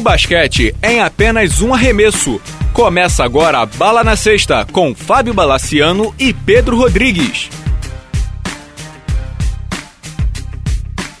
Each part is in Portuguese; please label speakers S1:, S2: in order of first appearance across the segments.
S1: O basquete em apenas um arremesso. Começa agora a Bala na Sexta com Fábio Balaciano e Pedro Rodrigues.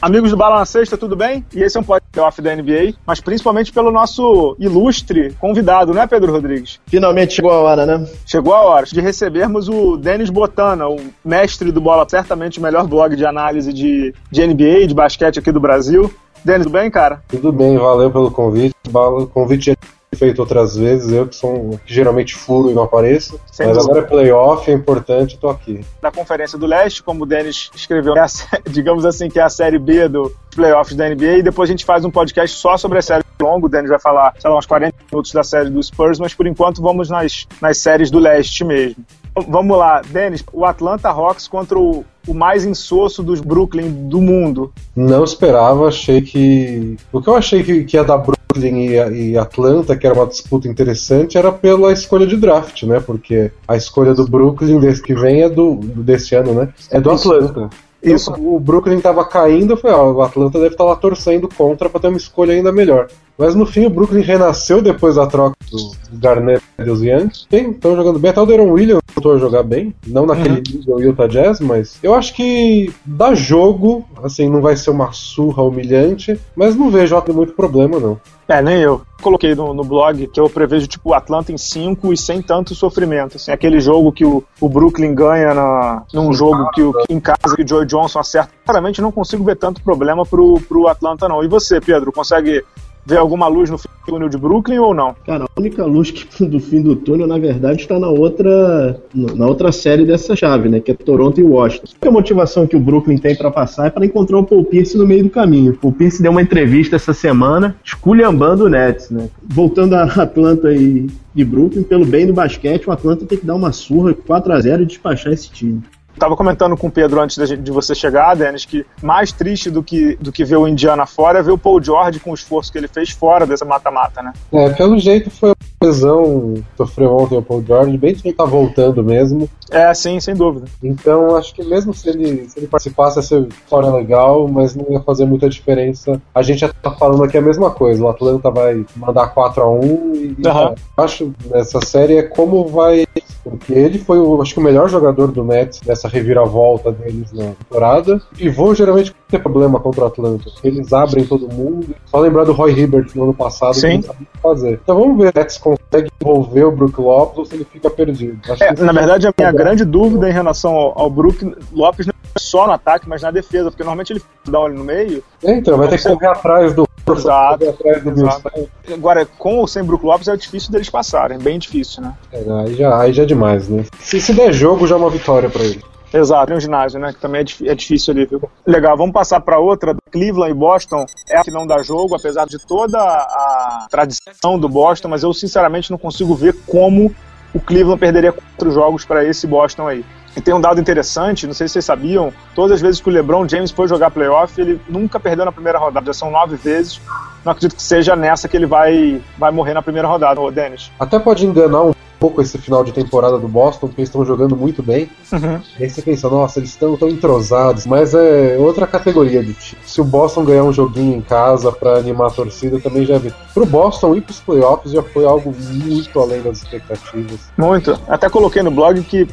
S2: Amigos do Bala na Sexta, tudo bem? E esse é um podcast da NBA, mas principalmente pelo nosso ilustre convidado, né, Pedro Rodrigues?
S3: Finalmente chegou a hora, né?
S2: Chegou a hora de recebermos o Denis Botana, o mestre do Bola, certamente o melhor blog de análise de, de NBA, de basquete aqui do Brasil. Denis, tudo bem, cara?
S4: Tudo bem, valeu pelo convite. O convite feito outras vezes, eu que sou que geralmente furo e não apareço. Sem mas dúvida. agora é playoff, é importante, tô aqui.
S2: Na Conferência do Leste, como o Denis escreveu, é a, digamos assim que é a série B do playoffs da NBA, e depois a gente faz um podcast só sobre a série longo, o Denis vai falar, sei lá, uns 40 minutos da série do Spurs, mas por enquanto vamos nas, nas séries do Leste mesmo. Vamos lá, Denis, o Atlanta Hawks contra o, o mais insosso dos Brooklyn do mundo.
S4: Não esperava, achei que. O que eu achei que, que ia dar Brooklyn e, e, Atlanta, que era uma disputa interessante, era pela escolha de draft, né? Porque a escolha do Brooklyn desse que vem é do, desse ano, né? É do Atlanta. Isso, o Brooklyn estava caindo, falei, ó, o Atlanta deve estar tá lá torcendo contra para ter uma escolha ainda melhor. Mas no fim o Brooklyn renasceu depois da troca do Garnett e dos Yankees. Estão jogando bem, até o Deron Williams voltou a jogar bem, não naquele uhum. nível Utah Jazz, mas eu acho que dá jogo, assim, não vai ser uma surra humilhante, mas não vejo muito problema não.
S2: É, nem eu. Coloquei no, no blog que eu prevejo tipo Atlanta em 5 e sem tanto sofrimento. Assim, aquele jogo que o, o Brooklyn ganha na, num jogo que, o, em casa que o Joe Johnson acerta. Claramente não consigo ver tanto problema pro, pro Atlanta, não. E você, Pedro, consegue ver alguma luz no fim do túnel de Brooklyn ou não?
S3: Cara, a única luz que, do fim do túnel, na verdade, está na outra, na outra série dessa chave, né? Que é Toronto e Washington. A motivação que o Brooklyn tem para passar é para encontrar o Paul Pierce no meio do caminho. O Paul Pierce deu uma entrevista essa semana esculhambando o Nets, né? Voltando a Atlanta e, e Brooklyn, pelo bem do basquete, o Atlanta tem que dar uma surra 4 a 0 e despachar esse time.
S2: Tava comentando com o Pedro antes de você chegar, Denis, que mais triste do que, do que ver o Indiana fora é ver o Paul George com o esforço que ele fez fora dessa mata-mata, né?
S4: É, pelo jeito foi lesão, sofreu ontem o Paul George, bem que ele tá voltando mesmo.
S2: É, sim, sem dúvida.
S4: Então, acho que mesmo se ele, se ele participasse, ia ser fora legal, mas não ia fazer muita diferença. A gente já tá falando aqui a mesma coisa, o Atlanta vai mandar 4 a 1 e uhum. acho nessa série é como vai porque ele foi, o, acho que, o melhor jogador do Nets nessa reviravolta deles na temporada. E vão geralmente ter problema contra o Atlanta. Eles abrem todo mundo. Só lembrar do Roy Hibbert no ano passado, Sim. que não sabia fazer. Então vamos ver se o Nets consegue envolver o Brook Lopes ou se ele fica perdido.
S2: É, na verdade, a minha grande dúvida em relação ao, ao Brook Lopes não é só no ataque, mas na defesa, porque normalmente ele dá um olho no meio.
S4: É, então, vai ter que correr atrás do
S2: Exato, exato. Agora, com ou sem Brook Lopes é difícil deles passarem, bem difícil, né?
S4: É, aí, já, aí já é demais, né? Se, se der jogo, já é uma vitória para ele.
S2: Exato, tem um ginásio, né? Que também é, é difícil ali, viu? Legal, vamos passar para outra. Cleveland e Boston é a que não dá jogo, apesar de toda a tradição do Boston, mas eu sinceramente não consigo ver como o Cleveland perderia quatro jogos para esse Boston aí. E tem um dado interessante, não sei se vocês sabiam, todas as vezes que o LeBron James foi jogar playoff, ele nunca perdeu na primeira rodada, já são nove vezes. Não acredito que seja nessa que ele vai, vai morrer na primeira rodada, o Dennis.
S4: Até pode enganar um pouco esse final de temporada do Boston, porque eles estão jogando muito bem.
S2: Uhum.
S4: E aí você pensa, nossa, eles estão tão entrosados, mas é outra categoria de time. Se o Boston ganhar um joguinho em casa para animar a torcida, também já vi. Pro Boston ir pros playoffs já foi algo muito além das expectativas.
S2: Muito. Até coloquei no blog que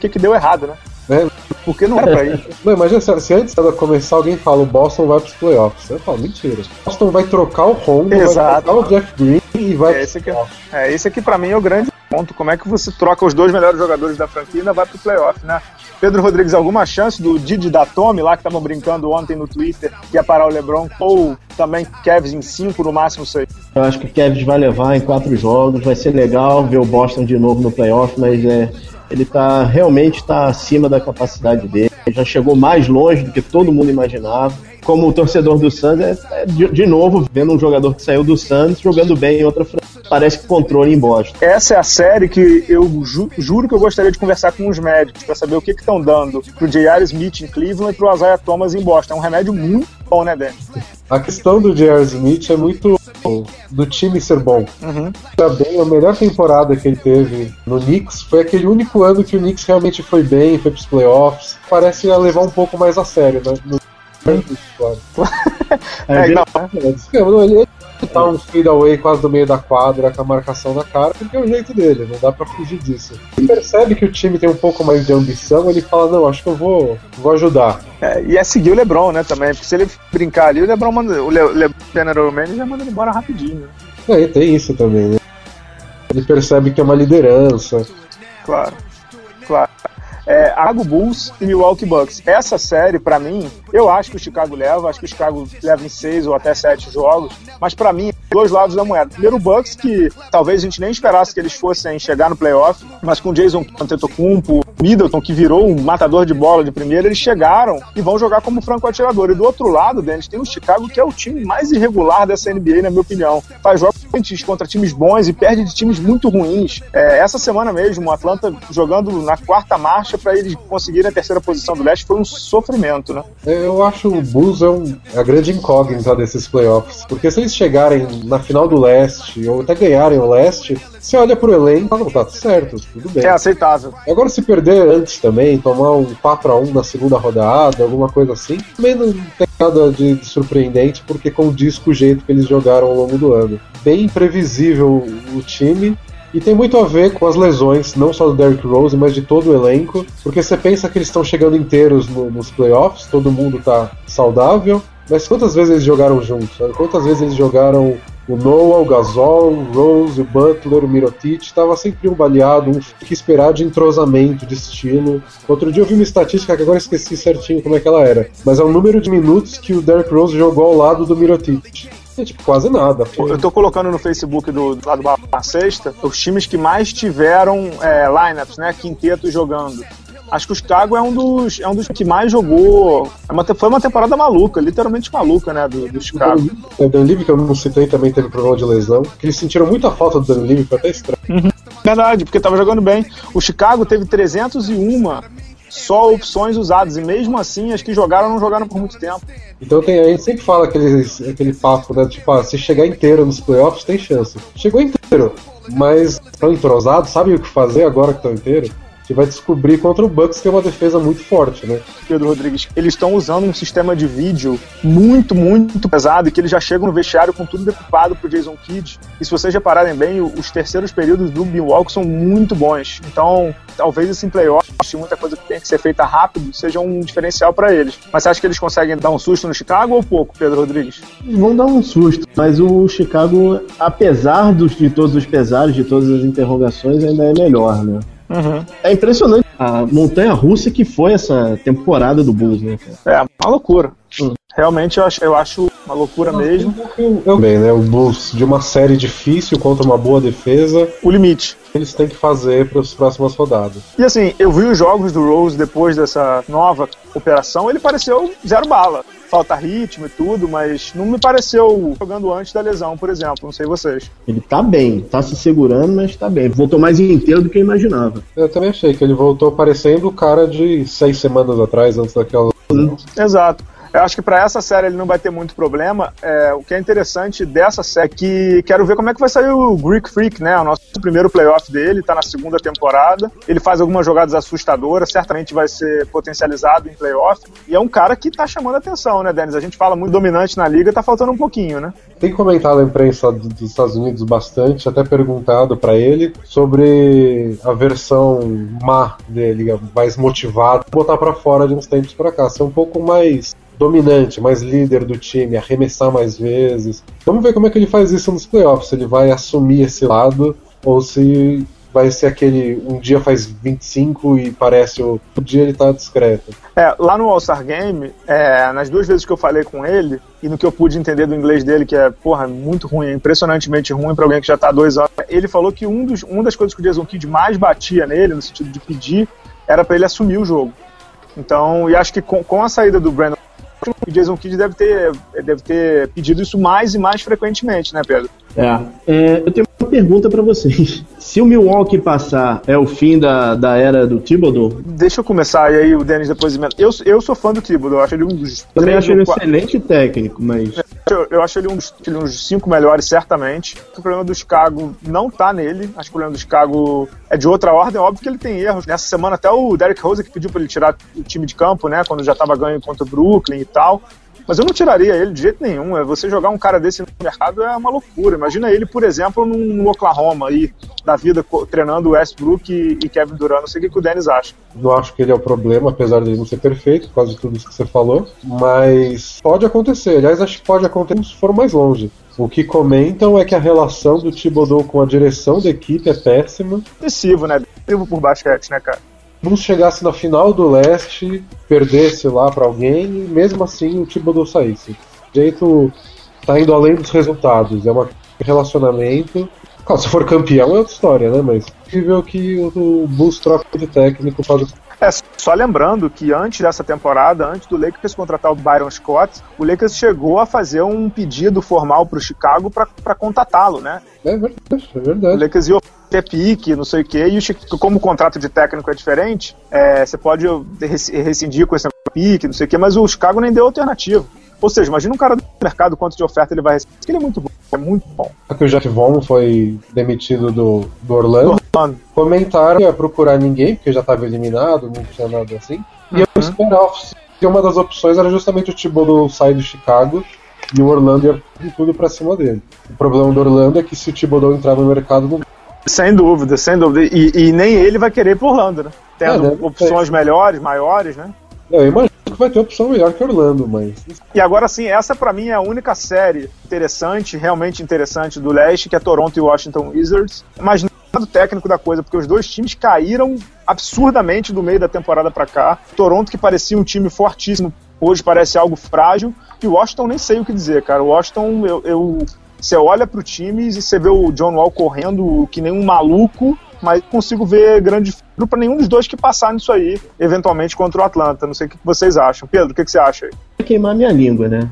S2: que, que deu errado, né?
S4: É.
S2: Porque não era pra ir.
S4: Não, imagina se, se antes de começar alguém fala o Boston vai pros playoffs. Eu falo, mentira. O Boston vai trocar o
S2: Exato.
S4: vai trocar o Jeff Green e vai
S2: é, esse aqui, é, esse aqui pra mim é o grande ponto. Como é que você troca os dois melhores jogadores da franquia e ainda vai pro playoff, né? Pedro Rodrigues, alguma chance do Didi da Tommy lá que estavam brincando ontem no Twitter que ia parar o LeBron ou também Kevs em 5 no máximo 6?
S3: Eu acho que o vai levar em quatro jogos, vai ser legal ver o Boston de novo no playoff, mas é ele tá realmente está acima da capacidade dele. Ele já chegou mais longe do que todo mundo imaginava. Como torcedor do Santos, é, é de, de, novo vendo um jogador que saiu do Santos jogando bem em outra franquia. Parece que controle em Boston.
S2: Essa é a série que eu ju, juro que eu gostaria de conversar com os médicos para saber o que estão dando pro J.R. Smith em Cleveland e pro Isaiah Thomas em Boston. É um remédio muito bom, né, Dan?
S4: A questão do J.R. Smith é muito do time ser bom.
S2: Uhum.
S4: Também a melhor temporada que ele teve no Knicks foi aquele único ano que o Knicks realmente foi bem, foi pros playoffs. Parece a levar um pouco mais a sério, né? No...
S2: é, não,
S4: né? ele tá um fadeaway quase do meio da quadra com a marcação na cara, porque é o jeito dele, não dá pra fugir disso. Ele percebe que o time tem um pouco mais de ambição, ele fala, não, acho que eu vou, vou ajudar.
S2: É, e é seguir o LeBron, né, também, porque se ele brincar ali, o LeBron manda, o Le, LeBron General Manager já manda ele embora rapidinho, né?
S4: É, tem isso também, né? Ele percebe que é uma liderança.
S2: Claro é, Chicago Bulls e Milwaukee Bucks. Essa série, para mim, eu acho que o Chicago leva, acho que o Chicago leva em seis ou até sete jogos, mas para mim, dois lados da moeda. Primeiro o Bucks, que talvez a gente nem esperasse que eles fossem chegar no playoff, mas com Jason Antetokounmpo, Middleton, que virou um matador de bola de primeira, eles chegaram e vão jogar como franco atirador. E do outro lado, Dennis, tem o Chicago, que é o time mais irregular dessa NBA, na minha opinião. Faz jogos contra times bons e perde de times muito ruins. É, essa semana mesmo, o Atlanta jogando na quarta marcha para eles conseguirem a terceira posição do leste foi um sofrimento, né?
S4: Eu acho o Bulls é, um, é a grande incógnita desses playoffs. Porque se eles chegarem na final do leste ou até ganharem o leste, você olha pro elenco e fala, tá certo, tudo bem.
S2: É aceitável.
S4: Agora, se perder antes também, tomar um 4x1 na segunda rodada, alguma coisa assim, também não tem nada de, de surpreendente, porque condiz com o jeito que eles jogaram ao longo do ano. Bem imprevisível o time, e tem muito a ver com as lesões, não só do Derrick Rose, mas de todo o elenco. Porque você pensa que eles estão chegando inteiros no, nos playoffs, todo mundo tá saudável. Mas quantas vezes eles jogaram juntos? Quantas vezes eles jogaram o Noah, o Gasol, o Rose, o Butler, o Mirotic? Estava sempre um baleado, um que esperar de entrosamento, de estilo. Outro dia eu vi uma estatística que agora esqueci certinho como é que ela era. Mas é o número de minutos que o Derrick Rose jogou ao lado do Mirotic. É, tipo, quase nada.
S2: Eu tô colocando no Facebook do, do lado da sexta os times que mais tiveram é, lineups, né? Quinteto jogando. Acho que o Chicago é um dos, é um dos que mais jogou. É uma, foi uma temporada maluca, literalmente maluca, né? Do, do Chicago.
S4: O Dan Levy, que eu não citei, também teve problema de lesão. Que eles sentiram muita falta do Dan Levy, foi até estranho.
S2: Uhum. Verdade, porque tava jogando bem. O Chicago teve 301 só opções usadas, e mesmo assim as que jogaram não jogaram por muito tempo.
S4: Então tem, a gente sempre fala aquele, aquele papo, né? Tipo, ah, se chegar inteiro nos playoffs, tem chance. Chegou inteiro, mas estão entrosados, sabem o que fazer agora que estão inteiro? Que vai descobrir contra o Bucks, que é uma defesa muito forte, né?
S2: Pedro Rodrigues, eles estão usando um sistema de vídeo muito, muito pesado e que eles já chegam no vestiário com tudo decupado pro Jason Kidd. E se vocês repararem bem, os terceiros períodos do Milwaukee são muito bons. Então, talvez esse playoff, muita coisa que tem que ser feita rápido, seja um diferencial para eles. Mas você acha que eles conseguem dar um susto no Chicago ou pouco, Pedro Rodrigues?
S3: Vão dar um susto, mas o Chicago, apesar dos, de todos os pesares, de todas as interrogações, ainda é melhor, né? Uhum. É impressionante a montanha russa que foi essa temporada do Bulls, né?
S2: É, uma loucura. Hum. Realmente eu acho, eu acho uma loucura mesmo.
S4: Eu, bem, né? O Bulls de uma série difícil contra uma boa defesa.
S2: O limite.
S4: Eles têm que fazer para as próximas rodadas.
S2: E assim, eu vi os jogos do Rose depois dessa nova operação, ele pareceu zero bala falta ritmo e tudo, mas não me pareceu jogando antes da lesão, por exemplo. Não sei vocês.
S3: Ele tá bem, tá se segurando, mas tá bem. Voltou mais inteiro do que eu imaginava.
S4: Eu também achei que ele voltou parecendo o cara de seis semanas atrás, antes daquela.
S2: Exato. Eu acho que para essa série ele não vai ter muito problema. É, o que é interessante dessa série é que quero ver como é que vai sair o Greek Freak, né? O nosso primeiro playoff dele, tá na segunda temporada. Ele faz algumas jogadas assustadoras, certamente vai ser potencializado em playoff. E é um cara que tá chamando atenção, né, Denis? A gente fala muito dominante na liga, tá faltando um pouquinho, né?
S4: Tem comentado a imprensa dos Estados Unidos bastante, até perguntado para ele sobre a versão má dele, mais motivado, botar para fora de uns tempos para cá, ser um pouco mais dominante, mais líder do time, arremessar mais vezes. Vamos ver como é que ele faz isso nos playoffs. Se ele vai assumir esse lado ou se vai ser aquele um dia faz 25 e parece o, o dia ele tá discreto.
S2: É, lá no All-Star Game, é, nas duas vezes que eu falei com ele, e no que eu pude entender do inglês dele, que é, porra, muito ruim, impressionantemente ruim para alguém que já tá dois anos, ele falou que um dos, uma das coisas que o Jason Kidd mais batia nele, no sentido de pedir, era para ele assumir o jogo. Então, e acho que com, com a saída do Brandon o Jason Kidd deve ter, deve ter pedido isso mais e mais frequentemente, né, Pedro?
S3: É. é eu tenho uma pergunta para vocês. Se o Milwaukee passar, é o fim da, da era do Thibodeau?
S2: Deixa eu começar, e aí o Denis depois... Eu, eu sou fã do Thibodeau, eu acho ele um dos...
S3: Também acho ele um excelente técnico, mas...
S2: Eu, eu acho ele um dos, um dos cinco melhores, certamente. O problema do Chicago não tá nele. Acho que o problema do Chicago é de outra ordem. Óbvio que ele tem erros. Nessa semana até o Derek Rose que pediu para ele tirar o time de campo, né? Quando já tava ganhando contra o Brooklyn e tal. Mas eu não tiraria ele de jeito nenhum. É você jogar um cara desse no mercado é uma loucura. Imagina ele, por exemplo, no Oklahoma aí, da vida, treinando Westbrook e, e Kevin Durant. Não sei o que, o Dennis acha.
S4: Não acho que ele é o problema, apesar de ele não ser perfeito, quase tudo isso que você falou. Mas pode acontecer. Aliás, acho que pode acontecer se for mais longe. O que comentam é que a relação do Thibodeau com a direção da equipe é péssima.
S2: Excessivo, né? Excessivo por basquete, né, cara?
S4: Bulls chegasse na final do leste, perdesse lá para alguém e mesmo assim o Thibodeau saísse. O jeito tá indo além dos resultados, é um relacionamento. Claro, se for campeão é outra história, né? Mas é possível que o Bulls troque de técnico para
S2: é, só lembrando que antes dessa temporada, antes do Lakers contratar o Byron Scott, o Lakers chegou a fazer um pedido formal para o Chicago para contatá-lo, né?
S4: É verdade, é verdade.
S2: O Lakers ia ter pique, não sei o quê, e o, como o contrato de técnico é diferente, é, você pode rescindir com esse pique, não sei o quê, mas o Chicago nem deu alternativa. Ou seja, imagina um cara do mercado quanto de oferta ele vai receber. Ele é muito bom, é muito bom.
S4: Que o Jeff Vaughn foi demitido do, do Orlando. Orlando. Comentaram que ia procurar ninguém, porque já estava eliminado, não tinha nada assim. E uhum. eu esperava que uma das opções era justamente o Thibodeau sair do Chicago e o Orlando ia de tudo pra cima dele. O problema do Orlando é que se o Thibodeau entrar no mercado, não
S2: sem dúvida, sem dúvida. E, e, nem ele vai querer ir pro Orlando, né? Tendo é, opções melhores, maiores, né?
S4: Eu imagino que vai ter opção melhor que Orlando, mas.
S2: E agora sim, essa para mim é a única série interessante, realmente interessante do leste, que é Toronto e Washington Wizards. Mas do técnico da coisa, porque os dois times caíram absurdamente do meio da temporada para cá. Toronto, que parecia um time fortíssimo, hoje parece algo frágil. E o Washington nem sei o que dizer, cara. O Washington, eu, eu você olha pro time e você vê o John Wall correndo que nem um maluco mas consigo ver grande para nenhum dos dois que passar nisso aí, eventualmente contra o Atlanta. Não sei o que vocês acham. Pedro, o que, que você acha aí?
S3: Queimar minha língua, né?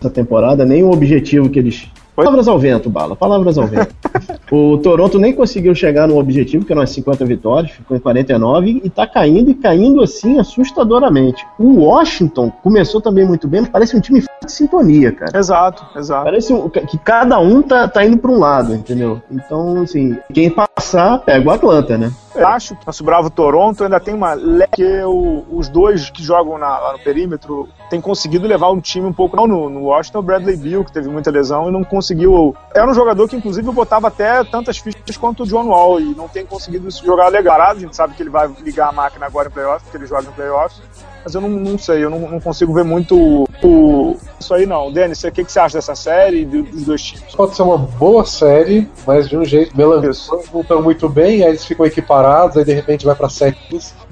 S3: Essa temporada, nem o objetivo que eles Palavras ao vento, Bala, palavras ao vento. o Toronto nem conseguiu chegar no objetivo, que eram as 50 vitórias, ficou em 49 e tá caindo e caindo assim assustadoramente. O Washington começou também muito bem, parece um time de sintonia, cara.
S2: Exato, exato.
S3: Parece que cada um tá, tá indo para um lado, entendeu? Então, assim, quem passar pega o Atlanta, né?
S2: Eu acho que nosso bravo Toronto ainda tem uma que os dois que jogam na, lá no perímetro têm conseguido levar um time um pouco não, no, no Washington, o Bradley Bill, que teve muita lesão e não conseguiu. Era um jogador que, inclusive, eu botava até tantas fichas quanto o John Wall e não tem conseguido jogar legal. A gente sabe que ele vai ligar a máquina agora em playoffs, porque ele joga em playoffs mas eu não, não sei, eu não, não, consigo ver muito o, isso aí não. Denis, o que, que você acha dessa série e dos dois times?
S4: Pode ser uma boa série, mas de um jeito melancólico, não estão muito bem, aí eles ficam equiparados, aí de repente vai para sete.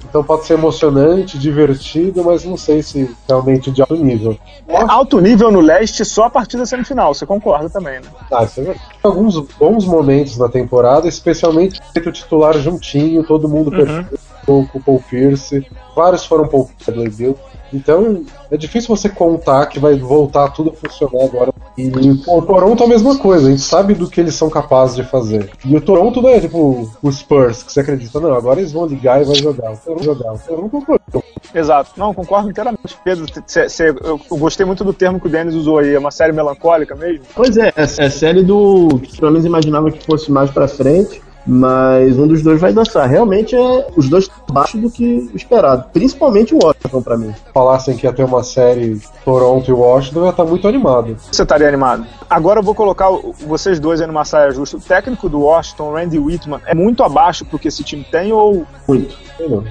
S4: Então pode ser emocionante, divertido, mas não sei se realmente de alto nível.
S2: É alto nível no leste só a partir da semifinal, você concorda também, né?
S4: Ah, isso é verdade. Alguns bons momentos na temporada, especialmente o titular juntinho, todo mundo uhum. perfeito com o Paul Pierce, vários foram Paul Bradley Então é difícil você contar que vai voltar tudo a funcionar agora. E o Toronto é a mesma coisa, a gente sabe do que eles são capazes de fazer. E o Toronto não é tipo o Spurs, que você acredita, não, agora eles vão ligar e vai jogar. O Toronto jogar. O Toronto
S2: Exato, não, concordo inteiramente. Pedro, cê, cê, eu, eu, gostei muito do termo que o Denis usou aí, é uma série melancólica mesmo?
S3: Pois é, é, é série do que pelo menos imaginava que fosse mais pra frente mas um dos dois vai dançar. Realmente é os dois abaixo do que esperado, principalmente o Washington para mim.
S4: Falassem que ia ter uma série Toronto e Washington, eu ia estar tá muito animado.
S2: Você estaria animado? Agora eu vou colocar vocês dois aí numa saia justa. O técnico do Washington, Randy Whitman, é muito abaixo do que esse time tem ou
S3: muito?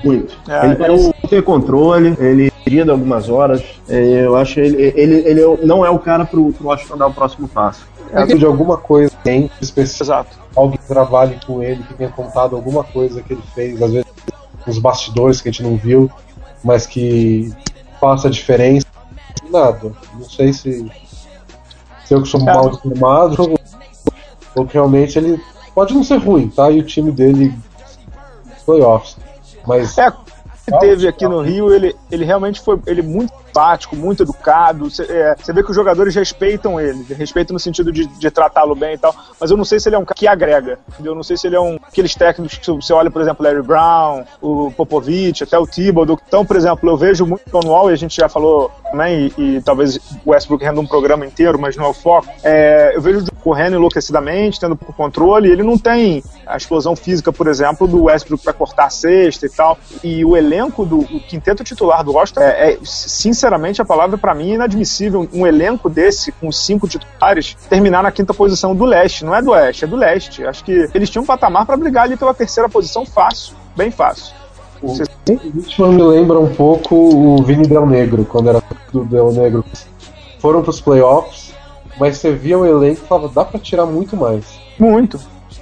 S3: Muito. É, ele parece eu... ter controle, ele pedindo algumas horas. É, eu acho que ele, ele, ele não é o cara pro, pro Washington dar o próximo passo.
S4: É de alguma coisa tem específico. Exato alguém que trabalhe com ele, que tenha contado alguma coisa que ele fez, às vezes nos bastidores que a gente não viu, mas que faça diferença. Nada. Não sei se, se eu que sou mal informado ou, ou que realmente ele pode não ser ruim, tá? E o time dele playoffs. Mas.
S2: É, teve aqui no Rio, ele, ele realmente foi ele muito simpático, muito educado. Você é, vê que os jogadores respeitam ele, respeitam no sentido de, de tratá-lo bem e tal. Mas eu não sei se ele é um cara que agrega. Eu não sei se ele é um aqueles técnicos que você olha, por exemplo, Larry Brown, o Popovich, até o Thibodeau. Então, por exemplo, eu vejo muito o Wall, e a gente já falou também, e, e talvez o Westbrook renda um programa inteiro, mas não é o foco. É, eu vejo correndo enlouquecidamente, tendo por controle, e ele não tem a explosão física, por exemplo, do Westbrook para cortar a cesta e tal. E o elenco do o quinteto titular do Washington é, é sinceramente sinceramente, a palavra para mim é inadmissível um elenco desse, com cinco titulares, terminar na quinta posição do leste. Não é do oeste, é do leste. Acho que eles tinham um patamar para brigar ali pela terceira posição fácil, bem fácil.
S4: O Richmond me lembra um pouco o Vini Del Negro, quando era do Del Negro. Foram pros playoffs, mas você via o elenco e falava, dá pra tirar muito mais.
S2: Muito.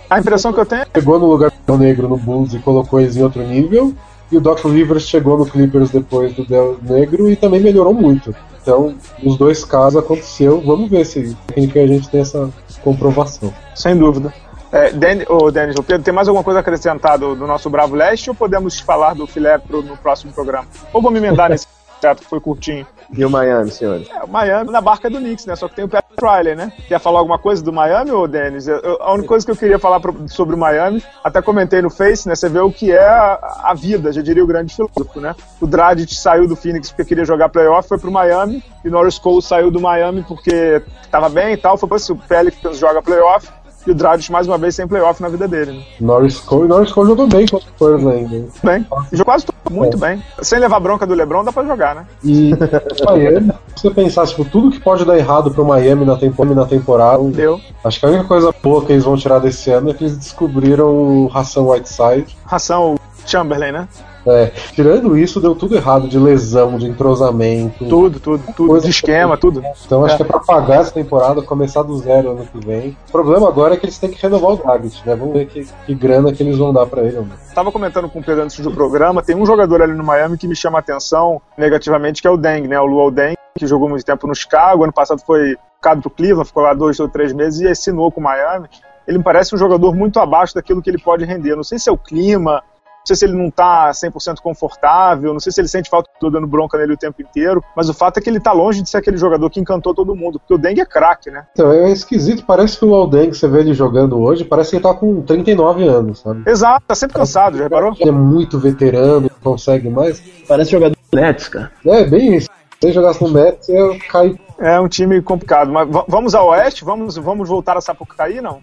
S2: A impressão que eu tenho é.
S4: Chegou no lugar do Del Negro no Bulls e colocou eles em outro nível, e o Doc Rivers chegou no Clippers depois do Del Negro e também melhorou muito. Então, nos dois casos aconteceu. Vamos ver se a gente tem essa comprovação.
S2: Sem dúvida. É, Dan, oh, Denis, Pedro, tem mais alguma coisa acrescentada do nosso Bravo Leste ou podemos falar do filé pro, no próximo programa? Ou vou me emendar nesse certo que foi curtinho?
S3: E o Miami, senhores?
S2: É, o Miami na barca do Knicks, né? Só que tem o Pat Riley, né? Quer falar alguma coisa do Miami, ou Denis? a única coisa que eu queria falar pro, sobre o Miami, até comentei no Face, né? Você vê o que é a, a vida, já diria o grande filósofo, né? O Dragic saiu do Phoenix porque queria jogar playoff, foi pro Miami, e Norris Cole saiu do Miami porque estava bem e tal, foi para o Pelicans joga playoff, e o Dragic mais uma vez sem playoff na vida dele. Né?
S4: Norris Cole, Norris Cole jogou bem contra o Spurs ainda.
S2: Bem, jogou quase tudo, muito é. bem. Sem levar bronca do LeBron dá pra jogar, né?
S4: E Miami, se você pensar, tipo, tudo que pode dar errado pro Miami na, tempo, na temporada,
S2: Deu.
S4: acho que a única coisa boa que eles vão tirar desse ano é que eles descobriram o Ração Whiteside.
S2: Ração Chamberlain, né?
S4: É, tirando isso, deu tudo errado de lesão, de entrosamento.
S2: Tudo, tudo, tudo. De esquema, tudo.
S4: Então acho é. que é pra pagar essa temporada, começar do zero ano que vem. O problema agora é que eles têm que renovar o Dragic, né? Vamos ver que, que grana que eles vão dar pra ele. Né?
S2: Tava comentando com o Pedro antes do programa, tem um jogador ali no Miami que me chama a atenção negativamente, que é o Deng, né? O Luol Deng, que jogou muito tempo no Chicago, ano passado foi ficado pro Cleveland, ficou lá dois ou três meses e assinou com o Miami. Ele me parece um jogador muito abaixo daquilo que ele pode render. Não sei se é o clima, sei se ele não tá 100% confortável, não sei se ele sente falta de dando bronca nele o tempo inteiro, mas o fato é que ele tá longe de ser aquele jogador que encantou todo mundo, porque o Deng é craque, né?
S4: Então, é esquisito, parece que o Aldeng, você vê ele jogando hoje, parece que ele tá com 39 anos, sabe?
S2: Exato, tá sempre cansado, já reparou?
S4: Ele é muito veterano, não consegue mais.
S3: Parece jogador do Nets, cara.
S4: É, bem isso. Se ele jogasse no Mets, eu caio.
S2: É um time complicado, mas vamos ao Oeste? Vamos, vamos voltar a Sapucaí, não?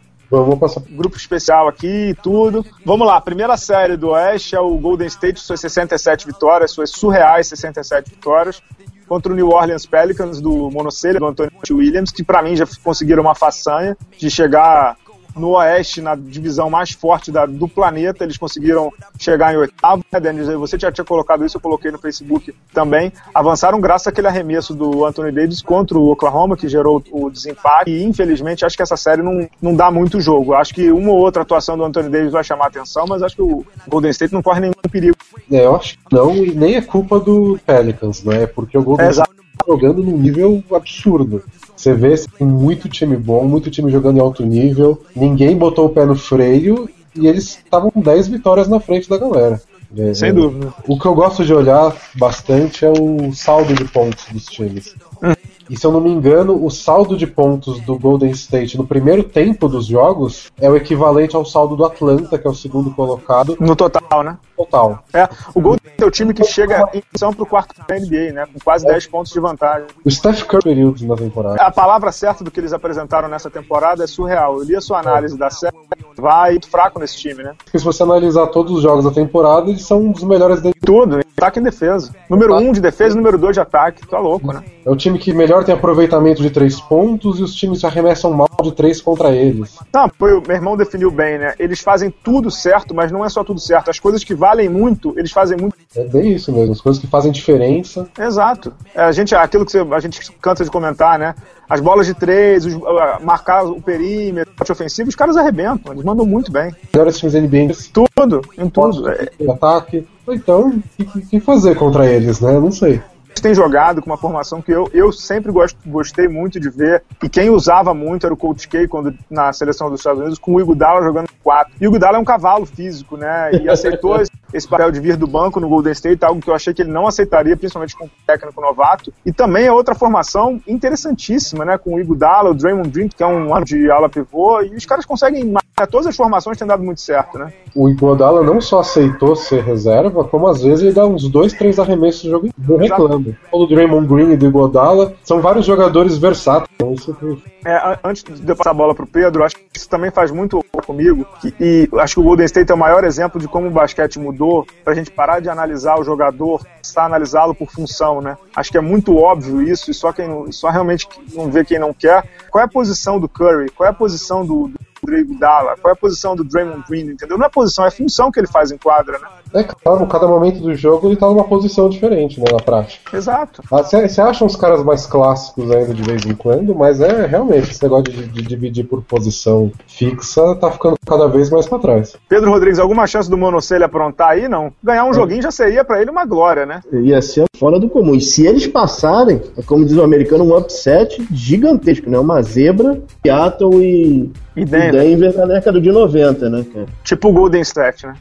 S4: Passar.
S2: Grupo especial aqui e tudo. Vamos lá, primeira série do Oeste é o Golden State, suas 67 vitórias, suas surreais 67 vitórias, contra o New Orleans Pelicans do Monocelha, do Anthony Williams, que para mim já conseguiram uma façanha de chegar no Oeste, na divisão mais forte da, do planeta, eles conseguiram chegar em oitavo, né, Denis? Você já tinha colocado isso, eu coloquei no Facebook também. Avançaram graças àquele arremesso do Anthony Davis contra o Oklahoma, que gerou o desempate. E infelizmente acho que essa série não, não dá muito jogo. Acho que uma ou outra atuação do Anthony Davis vai chamar a atenção, mas acho que o Golden State não corre nenhum perigo.
S4: É, eu acho que não, e nem é culpa do Pelicans, né? Porque o Golden é, State tá jogando num nível absurdo. Você vê tem muito time bom, muito time jogando em alto nível, ninguém botou o pé no freio e eles estavam com 10 vitórias na frente da galera.
S2: É, Sem dúvida.
S4: O que eu gosto de olhar bastante é o saldo de pontos dos times. Hum. E se eu não me engano, o saldo de pontos do Golden State no primeiro tempo dos jogos é o equivalente ao saldo do Atlanta, que é o segundo colocado.
S2: No total, né?
S4: Total.
S2: É, o Golden State é o time que chega em posição pro quarto da NBA, né? Com quase é. 10 pontos de vantagem.
S4: O Steph Curry períodos na temporada.
S2: A palavra certa do que eles apresentaram nessa temporada é surreal. Eu li a sua análise da série, vai fraco nesse time, né?
S4: Porque se você analisar todos os jogos da temporada, eles são um dos melhores
S2: de tudo, ataque e defesa. Número 1 um de defesa e número 2 de ataque. Tá louco, né?
S4: É o time que melhor tem aproveitamento de três pontos e os times arremessam mal de três contra eles.
S2: Não, foi, o meu irmão definiu bem, né? Eles fazem tudo certo, mas não é só tudo certo. As coisas que valem muito, eles fazem muito.
S4: É bem isso mesmo, as coisas que fazem diferença.
S2: Exato. É, a gente, aquilo que a gente cansa de comentar, né? As bolas de três, os, marcar o perímetro, o ofensivo, os caras arrebentam, eles mandam muito bem.
S4: Melhores times NBA.
S2: Tudo, em tudo.
S4: Ataque. Então, o que fazer contra eles, né? Não sei
S2: tem jogado com uma formação que eu, eu sempre gosto, gostei muito de ver. E quem usava muito era o Coach K quando, na seleção dos Estados Unidos, com o Iguodala jogando quatro. E o Iguodala é um cavalo físico, né? E aceitou esse papel de vir do banco no Golden State, algo que eu achei que ele não aceitaria, principalmente com um técnico novato. E também é outra formação interessantíssima, né? Com o Iguodala, o Draymond Green, que é um ano de ala pivô, e os caras conseguem todas as formações têm dado muito certo, né?
S4: O Iguodala não só aceitou ser reserva, como às vezes ele dá uns dois, três arremessos de jogo e não reclama. O Draymond Green e do Iguodala são vários jogadores versáteis. Então isso
S2: é, antes de eu passar a bola pro Pedro, acho que isso também faz muito comigo, e, e acho que o Golden State é o maior exemplo de como o basquete mudou para a gente parar de analisar o jogador, está analisá-lo por função, né? Acho que é muito óbvio isso, e só quem não, só realmente não vê quem não quer. Qual é a posição do Curry? Qual é a posição do, do Rodrigo Dalla? Qual é a posição do Draymond Green? Entendeu? Não é posição, é função que ele faz em quadra, né?
S4: É claro, cada momento do jogo ele tá numa posição diferente, né, na prática.
S2: Exato.
S4: Você acha uns caras mais clássicos ainda de vez em quando, mas é realmente esse negócio de, de dividir por posição fixa tá ficando cada vez mais para trás.
S2: Pedro Rodrigues, alguma chance do Monocelha aprontar aí? Não. Ganhar um é. joguinho já seria para ele uma glória, né?
S3: Ia ser fora do comum. E se eles passarem, é como diz o americano, um upset gigantesco, né? Uma zebra, Seattle e e Denver. Denver na década de 90, né, cara?
S2: Tipo o Golden State, né?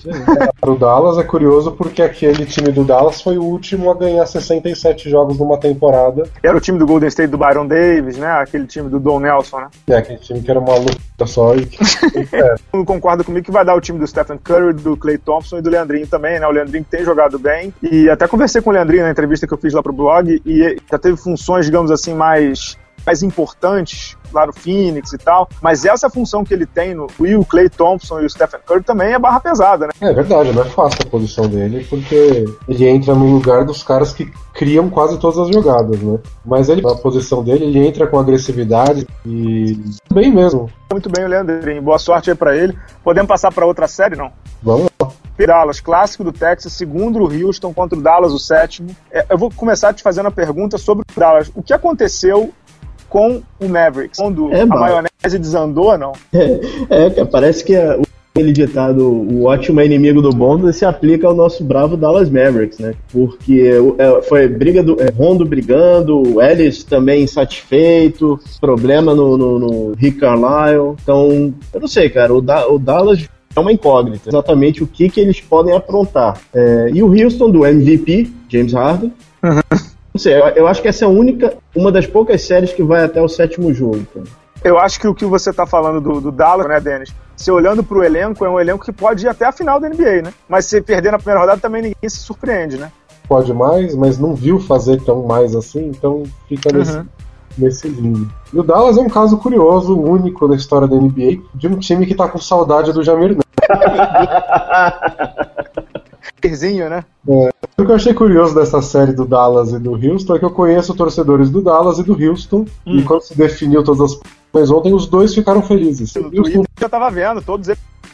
S4: o Dallas é curioso porque aquele time do Dallas foi o último a ganhar 67 jogos numa temporada.
S2: Era o time do Golden State do Byron Davis, né? Aquele time do Don Nelson, né?
S4: É, aquele time que era uma luta só e...
S2: é. Concorda comigo que vai dar o time do Stephen Curry, do Clay Thompson e do Leandrinho também, né? O Leandrinho tem jogado bem. E até conversei com o Leandrinho na entrevista que eu fiz lá pro blog e já teve funções, digamos assim, mais mais importantes lá no Phoenix e tal, mas essa função que ele tem no Will, Clay Thompson e o Stephen Curry também é barra pesada, né?
S4: É verdade, não é fácil a posição dele, porque ele entra no lugar dos caras que criam quase todas as jogadas, né? Mas ele, na posição dele, ele entra com agressividade e bem mesmo.
S2: Muito bem, Leandrinho. Boa sorte aí pra ele. Podemos passar para outra série, não?
S4: Vamos lá.
S2: Dallas, clássico do Texas, segundo o Houston contra o Dallas, o sétimo. É, eu vou começar te fazendo a pergunta sobre o Dallas. O que aconteceu com o Mavericks. Quando é, a maionese desandou, não?
S3: É, é parece que a, aquele ditado, o ótimo é inimigo do bom, se aplica ao nosso bravo Dallas Mavericks, né? Porque é, foi briga do é, Rondo brigando, Ellis também insatisfeito, problema no, no, no, Rick Carlisle. Então, eu não sei, cara, o, da, o Dallas é uma incógnita, exatamente o que, que eles podem aprontar. É, e o Houston do MVP, James Harden. Uhum. Não sei, eu, eu, acho que essa é a única, uma das poucas séries que vai até o sétimo jogo.
S2: Eu acho que o que você está falando do, do Dallas, né, Denis? Se olhando para o elenco, é um elenco que pode ir até a final da NBA, né? Mas se perder na primeira rodada, também ninguém se surpreende, né?
S4: Pode mais, mas não viu fazer tão mais assim, então fica nesse, uhum. nesse limbo. E o Dallas é um caso curioso, único na história da NBA, de um time que está com saudade do Jamir
S2: Né?
S4: É. O que eu achei curioso dessa série do Dallas e do Houston é que eu conheço torcedores do Dallas e do Houston, hum. e quando se definiu todas as mas ontem os dois ficaram felizes.
S2: No Houston... eu tava vendo, todos